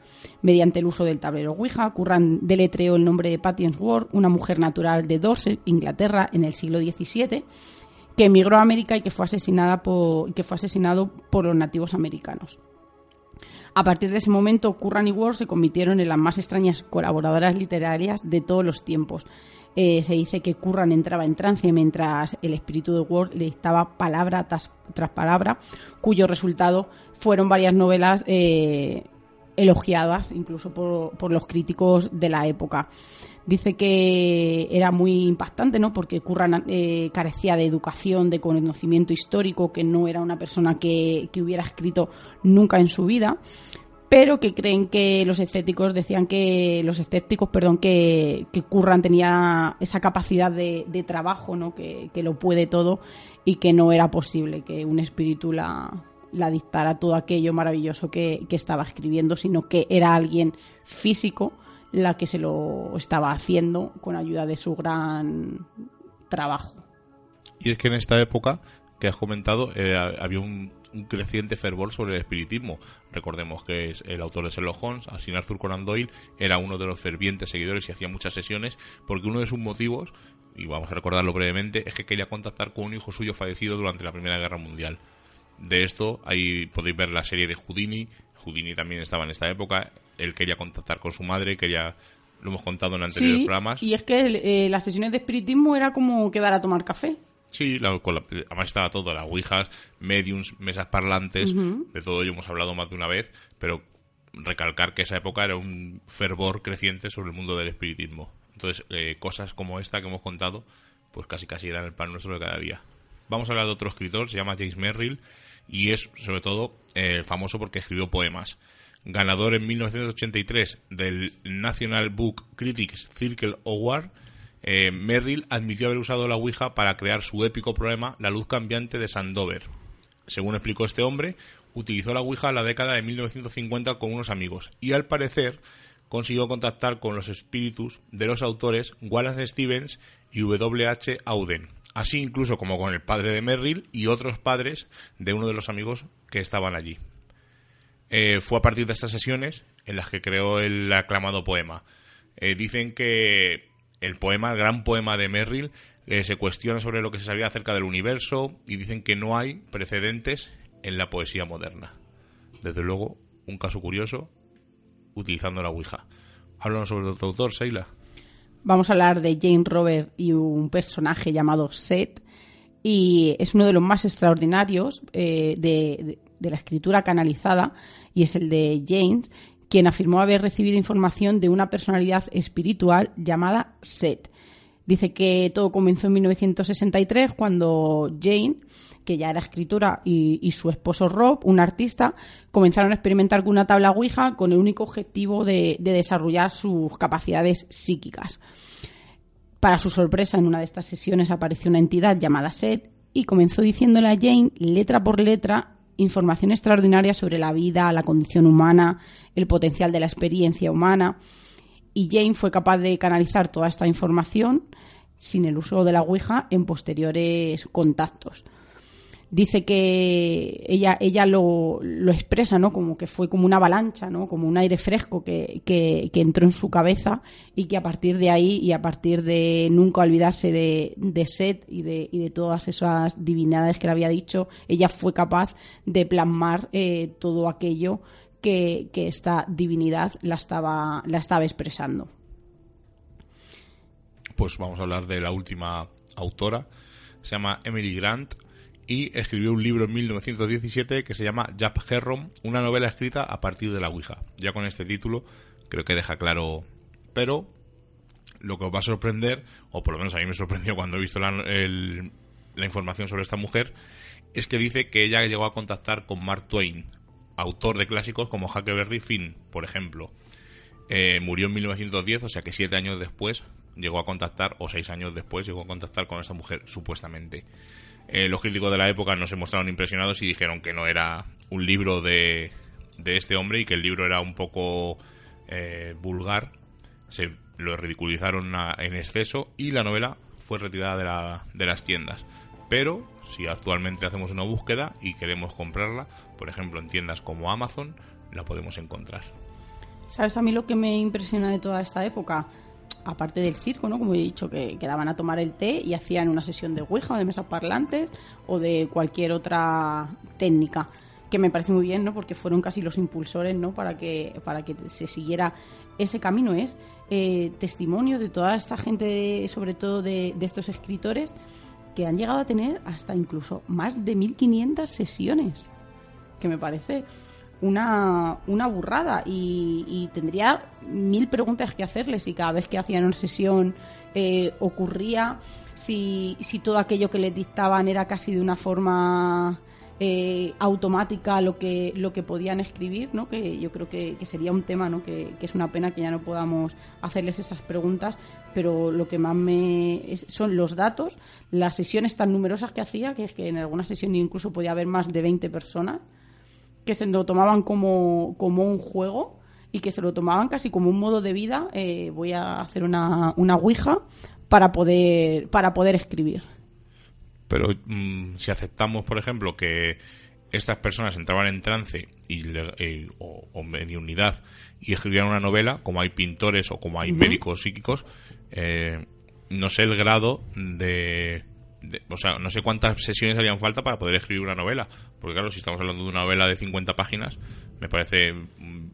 Mediante el uso del tablero Ouija, Curran deletreó el nombre de Patience Ward, una mujer natural de Dorset, Inglaterra, en el siglo XVII, que emigró a América y que fue, asesinada por, que fue asesinado por los nativos americanos. A partir de ese momento, Curran y Ward se convirtieron en las más extrañas colaboradoras literarias de todos los tiempos. Eh, se dice que Curran entraba en trance mientras el espíritu de Ward le dictaba palabra tras, palabra, cuyo resultado fueron varias novelas eh, elogiadas incluso por, por, los críticos de la época. Dice que era muy impactante, ¿no? Porque Curran eh, carecía de educación, de conocimiento histórico, que no era una persona que, que hubiera escrito nunca en su vida pero que creen que los escépticos decían que los escépticos, perdón, que, Curran tenía esa capacidad de, de trabajo, ¿no? Que, que, lo puede todo y que no era posible que un espíritu la, la dictara todo aquello maravilloso que, que estaba escribiendo, sino que era alguien físico la que se lo estaba haciendo con ayuda de su gran trabajo. Y es que en esta época que has comentado eh, había un, un creciente fervor sobre el espiritismo. Recordemos que es el autor de Sherlock Holmes, así Arthur Conan Doyle, era uno de los fervientes seguidores y hacía muchas sesiones, porque uno de sus motivos, y vamos a recordarlo brevemente, es que quería contactar con un hijo suyo fallecido durante la Primera Guerra Mundial. De esto, ahí podéis ver la serie de Houdini. Houdini también estaba en esta época. Él quería contactar con su madre, quería lo hemos contado en anteriores sí, programas. Y es que eh, las sesiones de espiritismo era como quedar a tomar café. Sí, la, la, además estaba todo, las ouijas, mediums, mesas parlantes, uh -huh. de todo ello hemos hablado más de una vez, pero recalcar que esa época era un fervor creciente sobre el mundo del espiritismo. Entonces, eh, cosas como esta que hemos contado, pues casi casi eran el pan nuestro de cada día. Vamos a hablar de otro escritor, se llama James Merrill, y es sobre todo eh, famoso porque escribió poemas. Ganador en 1983 del National Book Critics Circle Award, eh, Merrill admitió haber usado la Ouija para crear su épico poema La luz cambiante de Sandover. Según explicó este hombre, utilizó la Ouija en la década de 1950 con unos amigos y al parecer consiguió contactar con los espíritus de los autores Wallace Stevens y W.H. Auden, así incluso como con el padre de Merrill y otros padres de uno de los amigos que estaban allí. Eh, fue a partir de estas sesiones en las que creó el aclamado poema. Eh, dicen que el poema, el gran poema de Merrill, eh, se cuestiona sobre lo que se sabía acerca del universo y dicen que no hay precedentes en la poesía moderna. Desde luego, un caso curioso utilizando la Ouija. Háblanos sobre otro autor, Seila. Vamos a hablar de Jane Robert y un personaje llamado Seth. Y es uno de los más extraordinarios eh, de la escritura canalizada y es el de James, quien afirmó haber recibido información de una personalidad espiritual llamada Seth. Dice que todo comenzó en 1963 cuando Jane que ya era escritora, y, su esposo Rob, un artista, comenzaron a experimentar con una tabla Ouija con el único objetivo de, desarrollar sus capacidades psíquicas. Para su sorpresa, en una de estas sesiones apareció una entidad llamada Seth y comenzó diciéndole a Jane, letra por letra, información extraordinaria sobre la vida, la condición humana, el potencial de la experiencia humana. Y Jane fue capaz de canalizar toda esta información sin el uso de la Ouija en posteriores contactos dice que ella, ella lo, lo, expresa, ¿no? Como que fue como una avalancha, ¿no? Como un aire fresco que, que, entró en su cabeza y que a partir de ahí y a partir de nunca olvidarse de, de Set y de, y de todas esas divinidades que le había dicho, ella fue capaz de plasmar eh, todo aquello que, que esta divinidad la estaba, la estaba expresando. Pues vamos a hablar de la última autora, se llama Emily Grant, y escribió un libro en 1917 que se llama Jap Herrom, una novela escrita a partir de la Ouija. Ya con este título creo que deja claro, pero lo que os va a sorprender, o por lo menos a mí me sorprendió cuando he visto la, información sobre esta mujer, es que dice que ella llegó a contactar con Mark Twain, autor de clásicos como Huckleberry Finn, por ejemplo. Eh, murió en 1910, o sea que siete años después llegó a contactar, o seis años después llegó a contactar con esta mujer, supuestamente. Eh, los críticos de la época no se mostraron impresionados y dijeron que no era un libro de, de este hombre y que el libro era un poco eh, vulgar. Se lo ridiculizaron en exceso y la novela fue retirada de, la, de las tiendas. Pero si actualmente hacemos una búsqueda y queremos comprarla, por ejemplo en tiendas como Amazon, la podemos encontrar. ¿Sabes a mí lo que me impresiona de toda esta época? Aparte del circo, ¿no? Como he dicho, que quedaban a tomar el té y hacían una sesión de Ouija o de mesas parlantes o de cualquier otra técnica que me parece muy bien, ¿no? Porque fueron casi los impulsores, ¿no? Para que para que se siguiera ese camino es eh, testimonio de toda esta gente, sobre todo de, de estos escritores, que han llegado a tener hasta incluso más de 1.500 sesiones, que me parece una, una burrada y, tendría mil preguntas que hacerles y cada vez que hacían una sesión eh, ocurría si, si todo aquello que les dictaban era casi de una forma eh, automática lo que lo que podían escribir no que yo creo que, sería un tema no que, es una pena que ya no podamos hacerles esas preguntas pero lo que más me son los datos las sesiones tan numerosas que hacía que es que en alguna sesión incluso podía haber más de 20 personas que se lo tomaban como, como un juego y que se lo tomaban casi como un modo de vida. Eh, voy a hacer una, una ouija para poder, para poder escribir. Pero mm, si aceptamos, por ejemplo, que estas personas entraban en trance y, o, en unidad y escribían una novela, como hay pintores o como hay médicos psíquicos, eh, no sé el grado de o sea, no sé cuántas sesiones harían falta para poder escribir una novela. Porque claro, si estamos hablando de una novela de 50 páginas, me parece mm,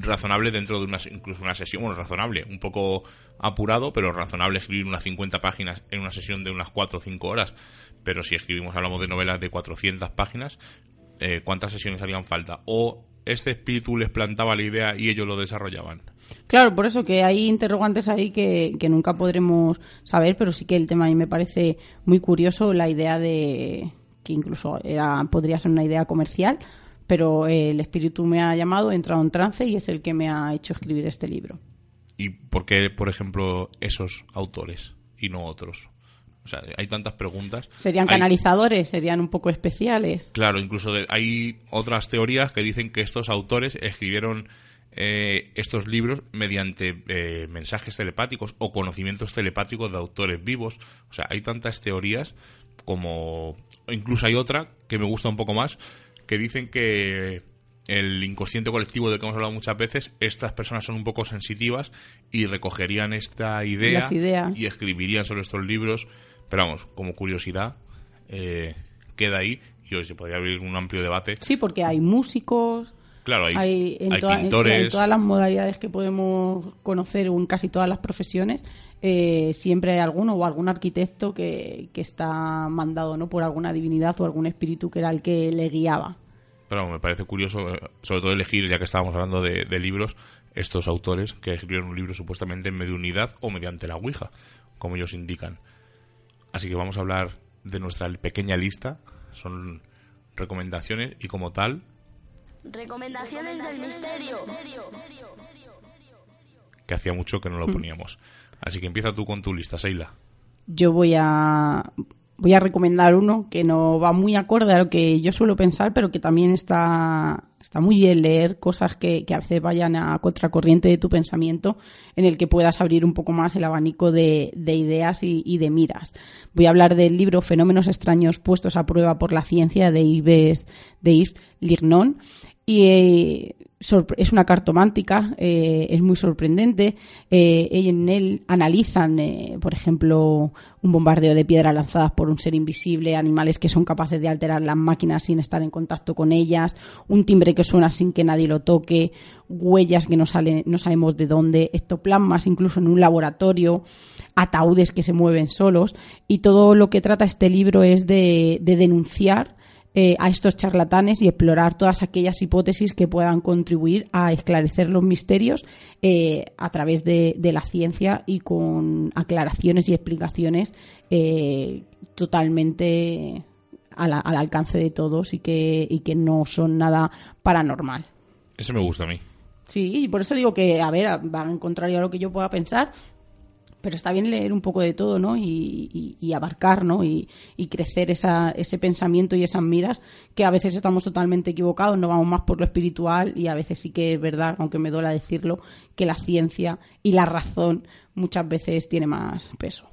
razonable dentro de una, incluso una sesión, bueno, razonable, un poco apurado, pero razonable escribir unas 50 páginas en una sesión de unas 4 o 5 horas. Pero si escribimos, hablamos de novelas de 400 páginas, eh, ¿cuántas sesiones harían falta? O este espíritu les plantaba la idea y ellos lo desarrollaban. Claro, por eso que hay interrogantes ahí que, nunca podremos saber, pero sí que el tema a mí me parece muy curioso la idea de que incluso era podría ser una idea comercial, pero el espíritu me ha llamado, he entrado en trance y es el que me ha hecho escribir este libro. ¿Y por qué, por ejemplo, esos autores y no otros? O sea, hay tantas preguntas. Serían canalizadores, serían un poco especiales. Claro, incluso hay otras teorías que dicen que estos autores escribieron eh, estos libros mediante eh, mensajes telepáticos o conocimientos telepáticos de autores vivos. O sea, hay tantas teorías como... Incluso hay otra que me gusta un poco más, que dicen que el inconsciente colectivo del que hemos hablado muchas veces, estas personas son un poco sensitivas y recogerían esta idea y escribirían sobre estos libros. Pero vamos, como curiosidad, eh, queda ahí y hoy se podría abrir un amplio debate. Sí, porque hay músicos, Claro, hay, en, en, todas las modalidades que podemos conocer o en casi todas las profesiones, eh, siempre hay alguno o algún arquitecto que, que, está mandado no por alguna divinidad o algún espíritu que era el que le guiaba. Pero me parece curioso, eh, sobre todo elegir, ya que estábamos hablando de, libros, estos autores que escribieron un libro supuestamente en medio unidad o mediante la Ouija, como ellos indican. Así que vamos a hablar de nuestra pequeña lista son recomendaciones y como tal... Recomendaciones del misterio. Que hacía mucho que no lo poníamos. Así que empieza tú con tu lista, Seila. Yo voy a voy a recomendar uno que no va muy acorde a lo que yo suelo pensar, pero que también está, está muy bien leer cosas que, a veces vayan a contracorriente de tu pensamiento, en el que puedas abrir un poco más el abanico de, ideas y, de miras. Voy a hablar del libro Fenómenos extraños puestos a prueba por la ciencia de Yves, de Yves Lignon. Y es una cartomántica, eh, es muy sorprendente. Eh, en él analizan, eh, por ejemplo, un bombardeo de piedras lanzadas por un ser invisible, animales que son capaces de alterar las máquinas sin estar en contacto con ellas, un timbre que suena sin que nadie lo toque, huellas que no, salen, no sabemos de dónde, ectoplasmas incluso en un laboratorio, ataúdes que se mueven solos. Y todo lo que trata este libro es de denunciar eh, a estos charlatanes y explorar todas aquellas hipótesis que puedan contribuir a esclarecer los misterios eh, a través de, la ciencia y con aclaraciones y explicaciones eh, totalmente al, alcance de todos y que, y que no son nada paranormal. Eso me gusta a mí. Sí, y por eso digo que, a ver, va en contrario a lo que yo pueda pensar, pero está bien leer un poco de todo, ¿no? Y, abarcar, ¿no? Y, crecer esa, ese pensamiento y esas miras que a veces estamos totalmente equivocados, no vamos más por lo espiritual y a veces sí que es verdad, aunque me duela decirlo, que la ciencia y la razón muchas veces tiene más peso.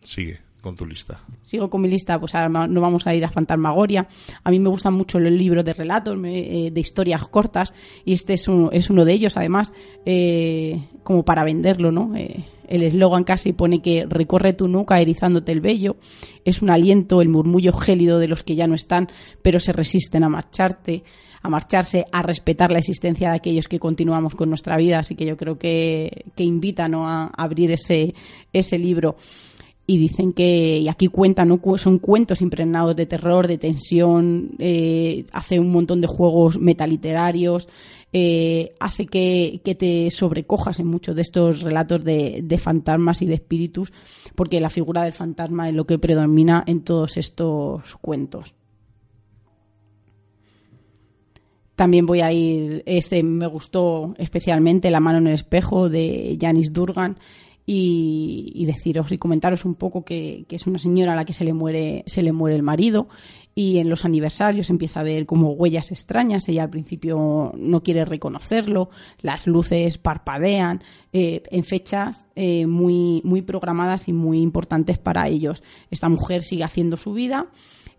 Sigue con tu lista. Sigo con mi lista, pues ahora no vamos a ir a Fantasmagoria. A mí me gustan mucho los libros de relatos, eh, de historias cortas, y este es uno, es uno de ellos, además, eh, como para venderlo, ¿no? Eh, el eslogan casi pone que recorre tu nuca erizándote el vello. Es un aliento, el murmullo gélido de los que ya no están, pero se resisten a marcharte, a marcharse, a respetar la existencia de aquellos que continuamos con nuestra vida. Así que yo creo que, que invita a abrir ese, ese libro y dicen que, aquí cuentan, ¿no? son cuentos impregnados de terror, de tensión, eh, hace un montón de juegos metaliterarios, eh, hace que, te sobrecojas en muchos de estos relatos de, fantasmas y de espíritus, porque la figura del fantasma es lo que predomina en todos estos cuentos. También voy a ir, este me gustó especialmente, La mano en el espejo de Janis Durgan, y, deciros y comentaros un poco que, es una señora a la que se le muere se le muere el marido y en los aniversarios empieza a ver como huellas extrañas. Ella al principio no quiere reconocerlo las luces parpadean eh, en fechas eh, muy muy programadas y muy importantes para ellos. Esta mujer sigue haciendo su vida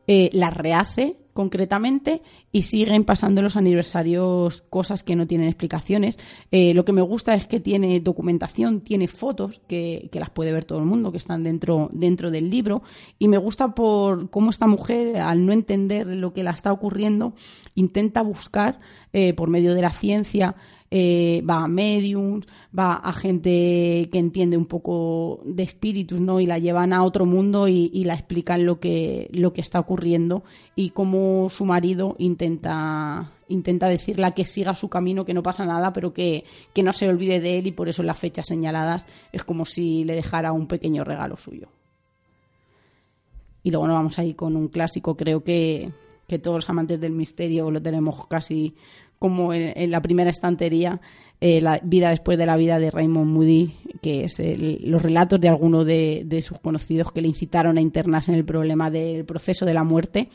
eh, la rehace concretamente y siguen pasando los aniversarios cosas que no tienen explicaciones. Eh, lo que me gusta es que tiene documentación, tiene fotos que, las puede ver todo el mundo, que están dentro, dentro del libro y me gusta por cómo esta mujer, al no entender lo que la está ocurriendo, intenta buscar eh, por medio de la ciencia eh, va a mediums, va a gente que entiende un poco de espíritus, ¿no? Y la llevan a otro mundo y, la explican lo que, lo que está ocurriendo y cómo su marido intenta intenta decirle que siga su camino, que no pasa nada, pero que, que no se olvide de él y por eso en las fechas señaladas es como si le dejara un pequeño regalo suyo. Y luego nos vamos a ir con un clásico, creo que, que todos los amantes del misterio lo tenemos casi como en, la primera estantería, eh, La vida después de la vida de Raymond Moody, que es los relatos de algunos de, sus conocidos que le incitaron a internarse en el problema del proceso de la muerte.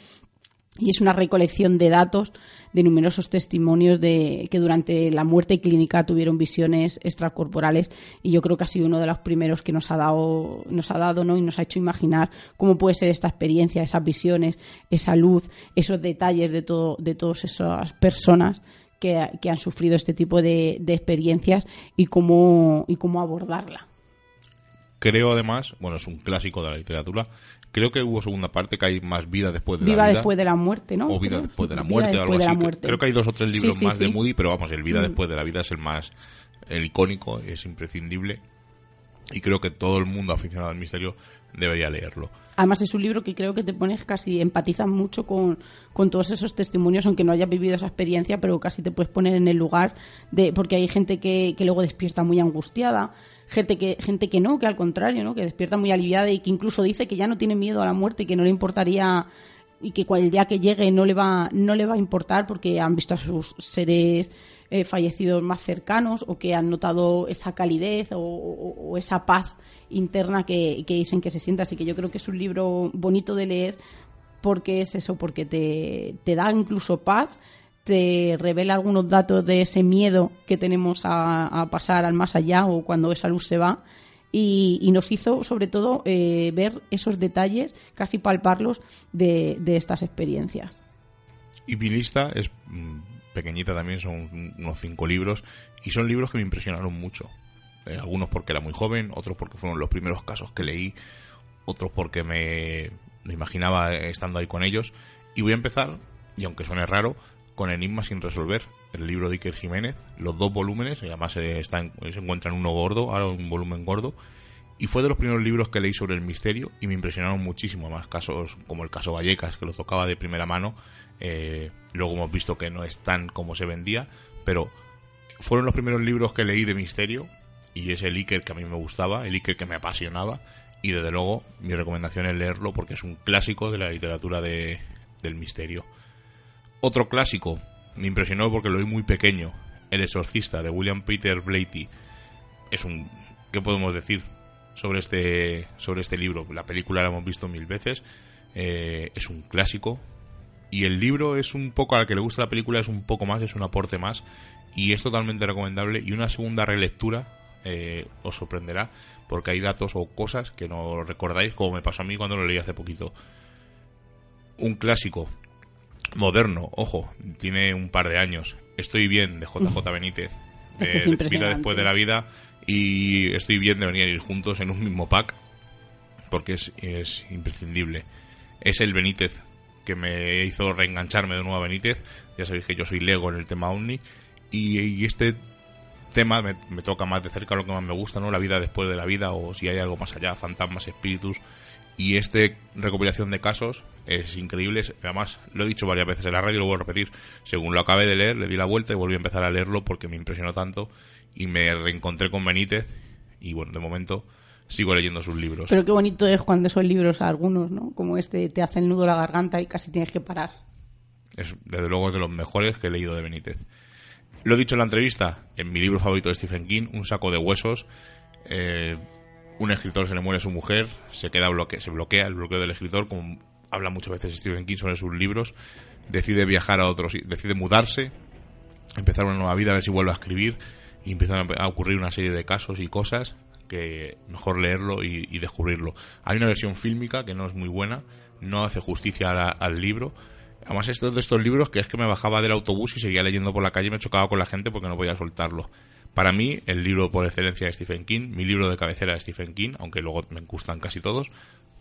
Y es una recolección de datos de numerosos testimonios de que durante la muerte clínica tuvieron visiones extracorporales y yo creo que ha sido uno de los primeros que nos ha dado nos ha dado ¿no? y nos ha hecho imaginar cómo puede ser esta experiencia, esas visiones, esa luz, esos detalles de todo de todas esas personas que, han sufrido este tipo de, experiencias y cómo y cómo abordarla. Creo además, bueno, es un clásico de la literatura, Creo que hubo segunda parte que hay más vida después de la vida. Vida después de la muerte, ¿no? O vida después de la muerte o algo así. Creo que hay dos o tres libros más de Moody, pero vamos, el vida mm. después de la vida es el más el icónico, es imprescindible. Y creo que todo el mundo aficionado al misterio debería leerlo. Además es un libro que creo que te pones casi, empatizas mucho con, con, todos esos testimonios, aunque no hayas vivido esa experiencia, pero casi te puedes poner en el lugar de, porque hay gente que, que luego despierta muy angustiada, gente que, gente que no, que al contrario, ¿no? que despierta muy aliviada y que incluso dice que ya no tiene miedo a la muerte y que no le importaría y que el día que llegue no le va, no le va a importar porque han visto a sus seres eh, fallecidos más cercanos o que han notado esa calidez o, esa paz interna que, dicen que se siente. Así que yo creo que es un libro bonito de leer porque es eso, porque te, te da incluso paz, te revela algunos datos de ese miedo que tenemos a, pasar al más allá o cuando esa luz se va. Y, nos hizo sobre todo eh, ver esos detalles, casi palparlos de, estas experiencias. Y mi lista es mm, pequeñita también, son unos cinco libros, y son libros que me impresionaron mucho. Eh, algunos porque era muy joven, otros porque fueron los primeros casos que leí, otros porque me imaginaba estando ahí con ellos. Y voy a empezar, y aunque suene raro, con Enigma sin resolver, el libro de Iker Jiménez, los dos volúmenes, y además se, están, se encuentran uno gordo, ahora un volumen gordo, y fue de los primeros libros que leí sobre el misterio y me impresionaron muchísimo, más casos como el caso Vallecas, que lo tocaba de primera mano, eh, luego hemos visto que no es tan como se vendía, pero fueron los primeros libros que leí de misterio y es el Iker que a mí me gustaba, el Iker que me apasionaba y desde luego mi recomendación es leerlo porque es un clásico de la literatura de, del misterio. Otro clásico, me impresionó porque lo vi muy pequeño, El exorcista de William Peter Blatty. Es un, ¿qué podemos decir sobre este, sobre este libro? La película la hemos visto mil veces, eh, es un clásico, y el libro es un poco, al que le gusta la película, es un poco más, es un aporte más. Y es totalmente recomendable. Y una segunda relectura eh, os sorprenderá, porque hay datos o cosas que no recordáis, como me pasó a mí cuando lo leí hace poquito. Un clásico, moderno, ojo, tiene un par de años. Estoy bien, de JJ Benítez. <laughs> vida después de la vida. Y estoy bien de venir a ir juntos en un mismo pack, porque es, es imprescindible. Es el Benítez que me hizo reengancharme de nuevo a Benítez. Ya sabéis que yo soy Lego en el tema Omni. Y, este tema me, toca más de cerca lo que más me gusta, ¿no? La vida después de la vida o si hay algo más allá, fantasmas, espíritus. Y este recopilación de casos es increíble. Además, lo he dicho varias veces en la radio y lo voy a repetir. Según lo acabé de leer, le di la vuelta y volví a empezar a leerlo porque me impresionó tanto. Y me reencontré con Benítez. Y bueno, de momento sigo leyendo sus libros. Pero qué bonito es cuando son libros algunos, ¿no? Como este te hace el nudo la garganta y casi tienes que parar. Es desde luego de los mejores que he leído de Benítez. Lo he dicho en la entrevista, en mi libro favorito de Stephen King, Un saco de huesos. Eh, un escritor se le muere a su mujer, se queda bloque se bloquea el bloqueo del escritor, como habla muchas veces Stephen King sobre sus libros, decide viajar a otros, decide mudarse, empezar una nueva vida, a ver si vuelve a escribir, y empiezan a ocurrir una serie de casos y cosas que mejor leerlo y, descubrirlo. Hay una versión fílmica que no es muy buena, no hace justicia al libro. Además, es de estos libros que es que me bajaba del autobús y seguía leyendo por la calle y me chocaba con la gente porque no podía soltarlo. Para mí, el libro por excelencia de Stephen King, mi libro de cabecera de Stephen King, aunque luego me gustan casi todos,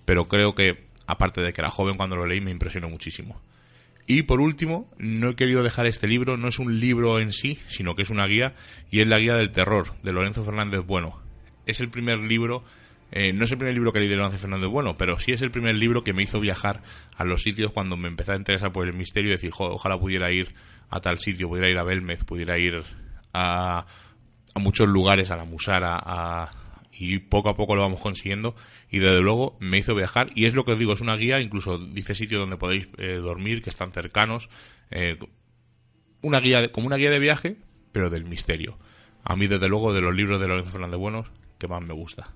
pero creo que, aparte de que era joven cuando lo leí, me impresionó muchísimo. Y por último, no he querido dejar este libro, no es un libro en sí, sino que es una guía, y es la guía del terror, de Lorenzo Fernández Bueno es el primer libro, eh, no es el primer libro que leí de Lorenzo Fernández Bueno, pero sí es el primer libro que me hizo viajar a los sitios cuando me empecé a interesar por el misterio y decir, ojalá pudiera ir a tal sitio, pudiera ir a Belmez, pudiera ir a, a muchos lugares, a la Musara, a, y poco a poco lo vamos consiguiendo y desde luego me hizo viajar y es lo que os digo, es una guía, incluso dice sitios donde podéis eh, dormir, que están cercanos, eh, una guía, como una guía de viaje, pero del misterio. A mí, desde luego, de los libros de Lorenzo Fernández Buenos, que más me gusta.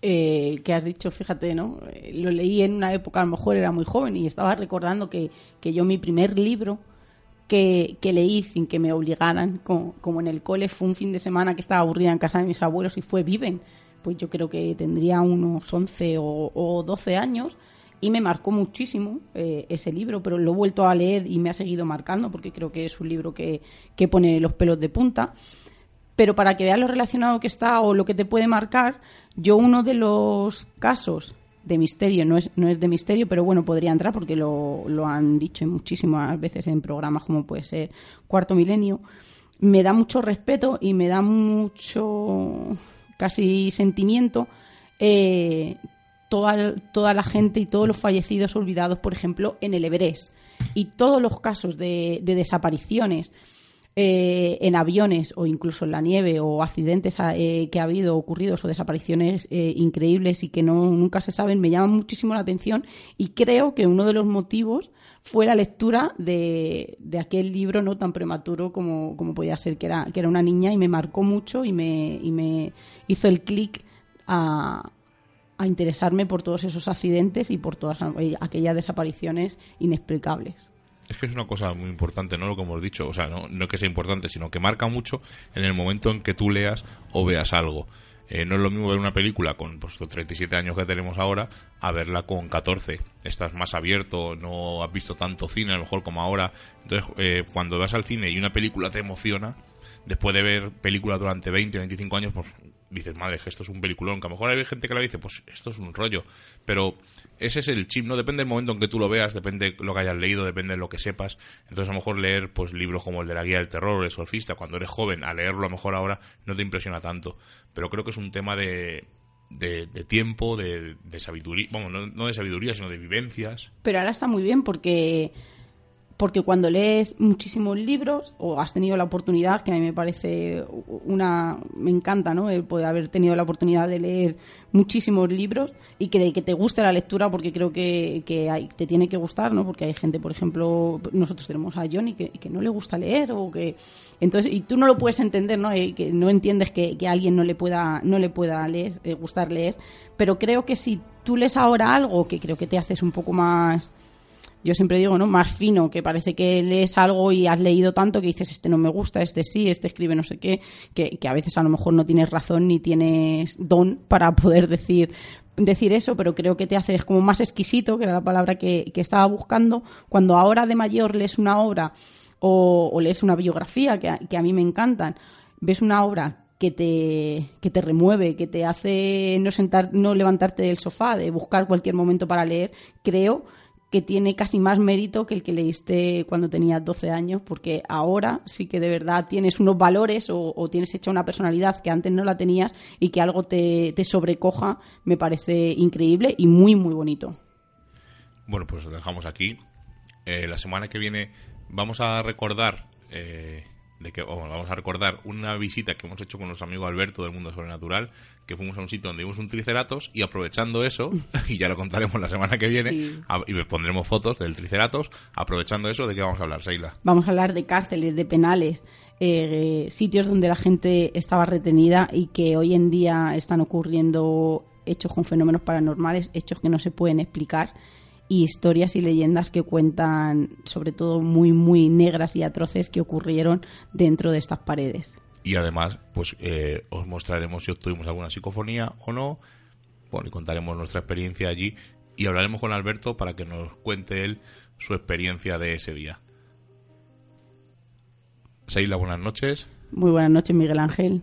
Eh, que has dicho, fíjate, ¿no? Eh, lo leí en una época, a lo mejor era muy joven y estaba recordando que, yo mi primer libro que, leí sin que me obligaran, como, en el cole, fue un fin de semana que estaba aburrida en casa de mis abuelos y fue Viven. Pues yo creo que tendría unos 11 o, 12 años y me marcó muchísimo eh, ese libro, pero lo he vuelto a leer y me ha seguido marcando porque creo que es un libro que, que pone los pelos de punta pero para que veas lo relacionado que está o lo que te puede marcar, yo uno de los casos de misterio, no es, no es de misterio, pero bueno, podría entrar porque lo, lo han dicho muchísimas veces en programas como puede ser Cuarto Milenio, me da mucho respeto y me da mucho casi sentimiento eh, toda, toda la gente y todos los fallecidos olvidados, por ejemplo, en el Everest. Y todos los casos de, de desapariciones eh, en aviones o incluso en la nieve o accidentes eh, que ha habido ocurridos o desapariciones eh, increíbles y que no nunca se saben me llama muchísimo la atención y creo que uno de los motivos fue la lectura de, aquel libro no tan prematuro como, podía ser que era que era una niña y me marcó mucho y me, y me hizo el clic a, a interesarme por todos esos accidentes y por todas aquellas desapariciones inexplicables. Es que es una cosa muy importante, ¿no? Lo que hemos dicho. O sea, no, no que sea importante, sino que marca mucho en el momento en que tú leas o veas algo. Eh, no es lo mismo ver una película con pues, los 37 años que tenemos ahora a verla con 14. Estás más abierto, no has visto tanto cine a lo mejor como ahora. Entonces, eh, cuando vas al cine y una película te emociona, después de ver películas durante 20, 25 años, pues dices, madre, que esto es un peliculón, que a lo mejor hay gente que la dice, pues esto es un rollo, pero ese es el chip, ¿no? Depende del momento en que tú lo veas, depende de lo que hayas leído, depende de lo que sepas, entonces a lo mejor leer pues libros como el de la guía del terror, el exorcista, cuando eres joven, a leerlo a lo mejor ahora no te impresiona tanto, pero creo que es un tema de, de, tiempo, de, de sabiduría, bueno, no, no de sabiduría, sino de vivencias. Pero ahora está muy bien porque porque cuando lees muchísimos libros o has tenido la oportunidad, que a mí me parece una, me encanta, ¿no? El poder haber tenido la oportunidad de leer muchísimos libros y que, que te guste la lectura porque creo que, que te tiene que gustar, ¿no? Porque hay gente, por ejemplo, nosotros tenemos a Johnny que, que no le gusta leer o que entonces y tú no lo puedes entender, ¿no? Y que no entiendes que, a alguien no le pueda no le pueda leer, eh, gustar leer, pero creo que si tú lees ahora algo que creo que te haces un poco más yo siempre digo, ¿no? Más fino, que parece que lees algo y has leído tanto que dices, este no me gusta, este sí, este escribe no sé qué, que, a veces a lo mejor no tienes razón ni tienes don para poder decir decir eso, pero creo que te haces como más exquisito, que era la palabra que, estaba buscando, cuando ahora de mayor lees una obra o, lees una biografía, que a, que a mí me encantan, ves una obra que te, que te remueve, que te hace no sentar, no levantarte del sofá, de buscar cualquier momento para leer, creo que tiene casi más mérito que el que leíste cuando tenías 12 años, porque ahora sí que de verdad tienes unos valores o, tienes hecha una personalidad que antes no la tenías y que algo te, sobrecoja, me parece increíble y muy, muy bonito. Bueno, pues lo dejamos aquí. Eh, la semana que viene vamos a recordar eh, de que vamos a recordar una visita que hemos hecho con nuestro amigo Alberto del Mundo Sobrenatural, que fuimos a un sitio donde vimos un triceratos y aprovechando eso, <laughs> y ya lo contaremos la semana que viene, y pondremos fotos del triceratos, aprovechando eso, ¿de qué vamos a hablar, Seila? Vamos a hablar de cárceles, de penales, eh, sitios donde la gente estaba retenida y que hoy en día están ocurriendo hechos con fenómenos paranormales, hechos que no se pueden explicar y historias y leyendas que cuentan, sobre todo muy, muy negras y atroces que ocurrieron dentro de estas paredes. Y además, pues eh, os mostraremos si obtuvimos alguna psicofonía o no, bueno, y contaremos nuestra experiencia allí y hablaremos con Alberto para que nos cuente él su experiencia de ese día. Seila, buenas noches. Muy buenas noches, Miguel Ángel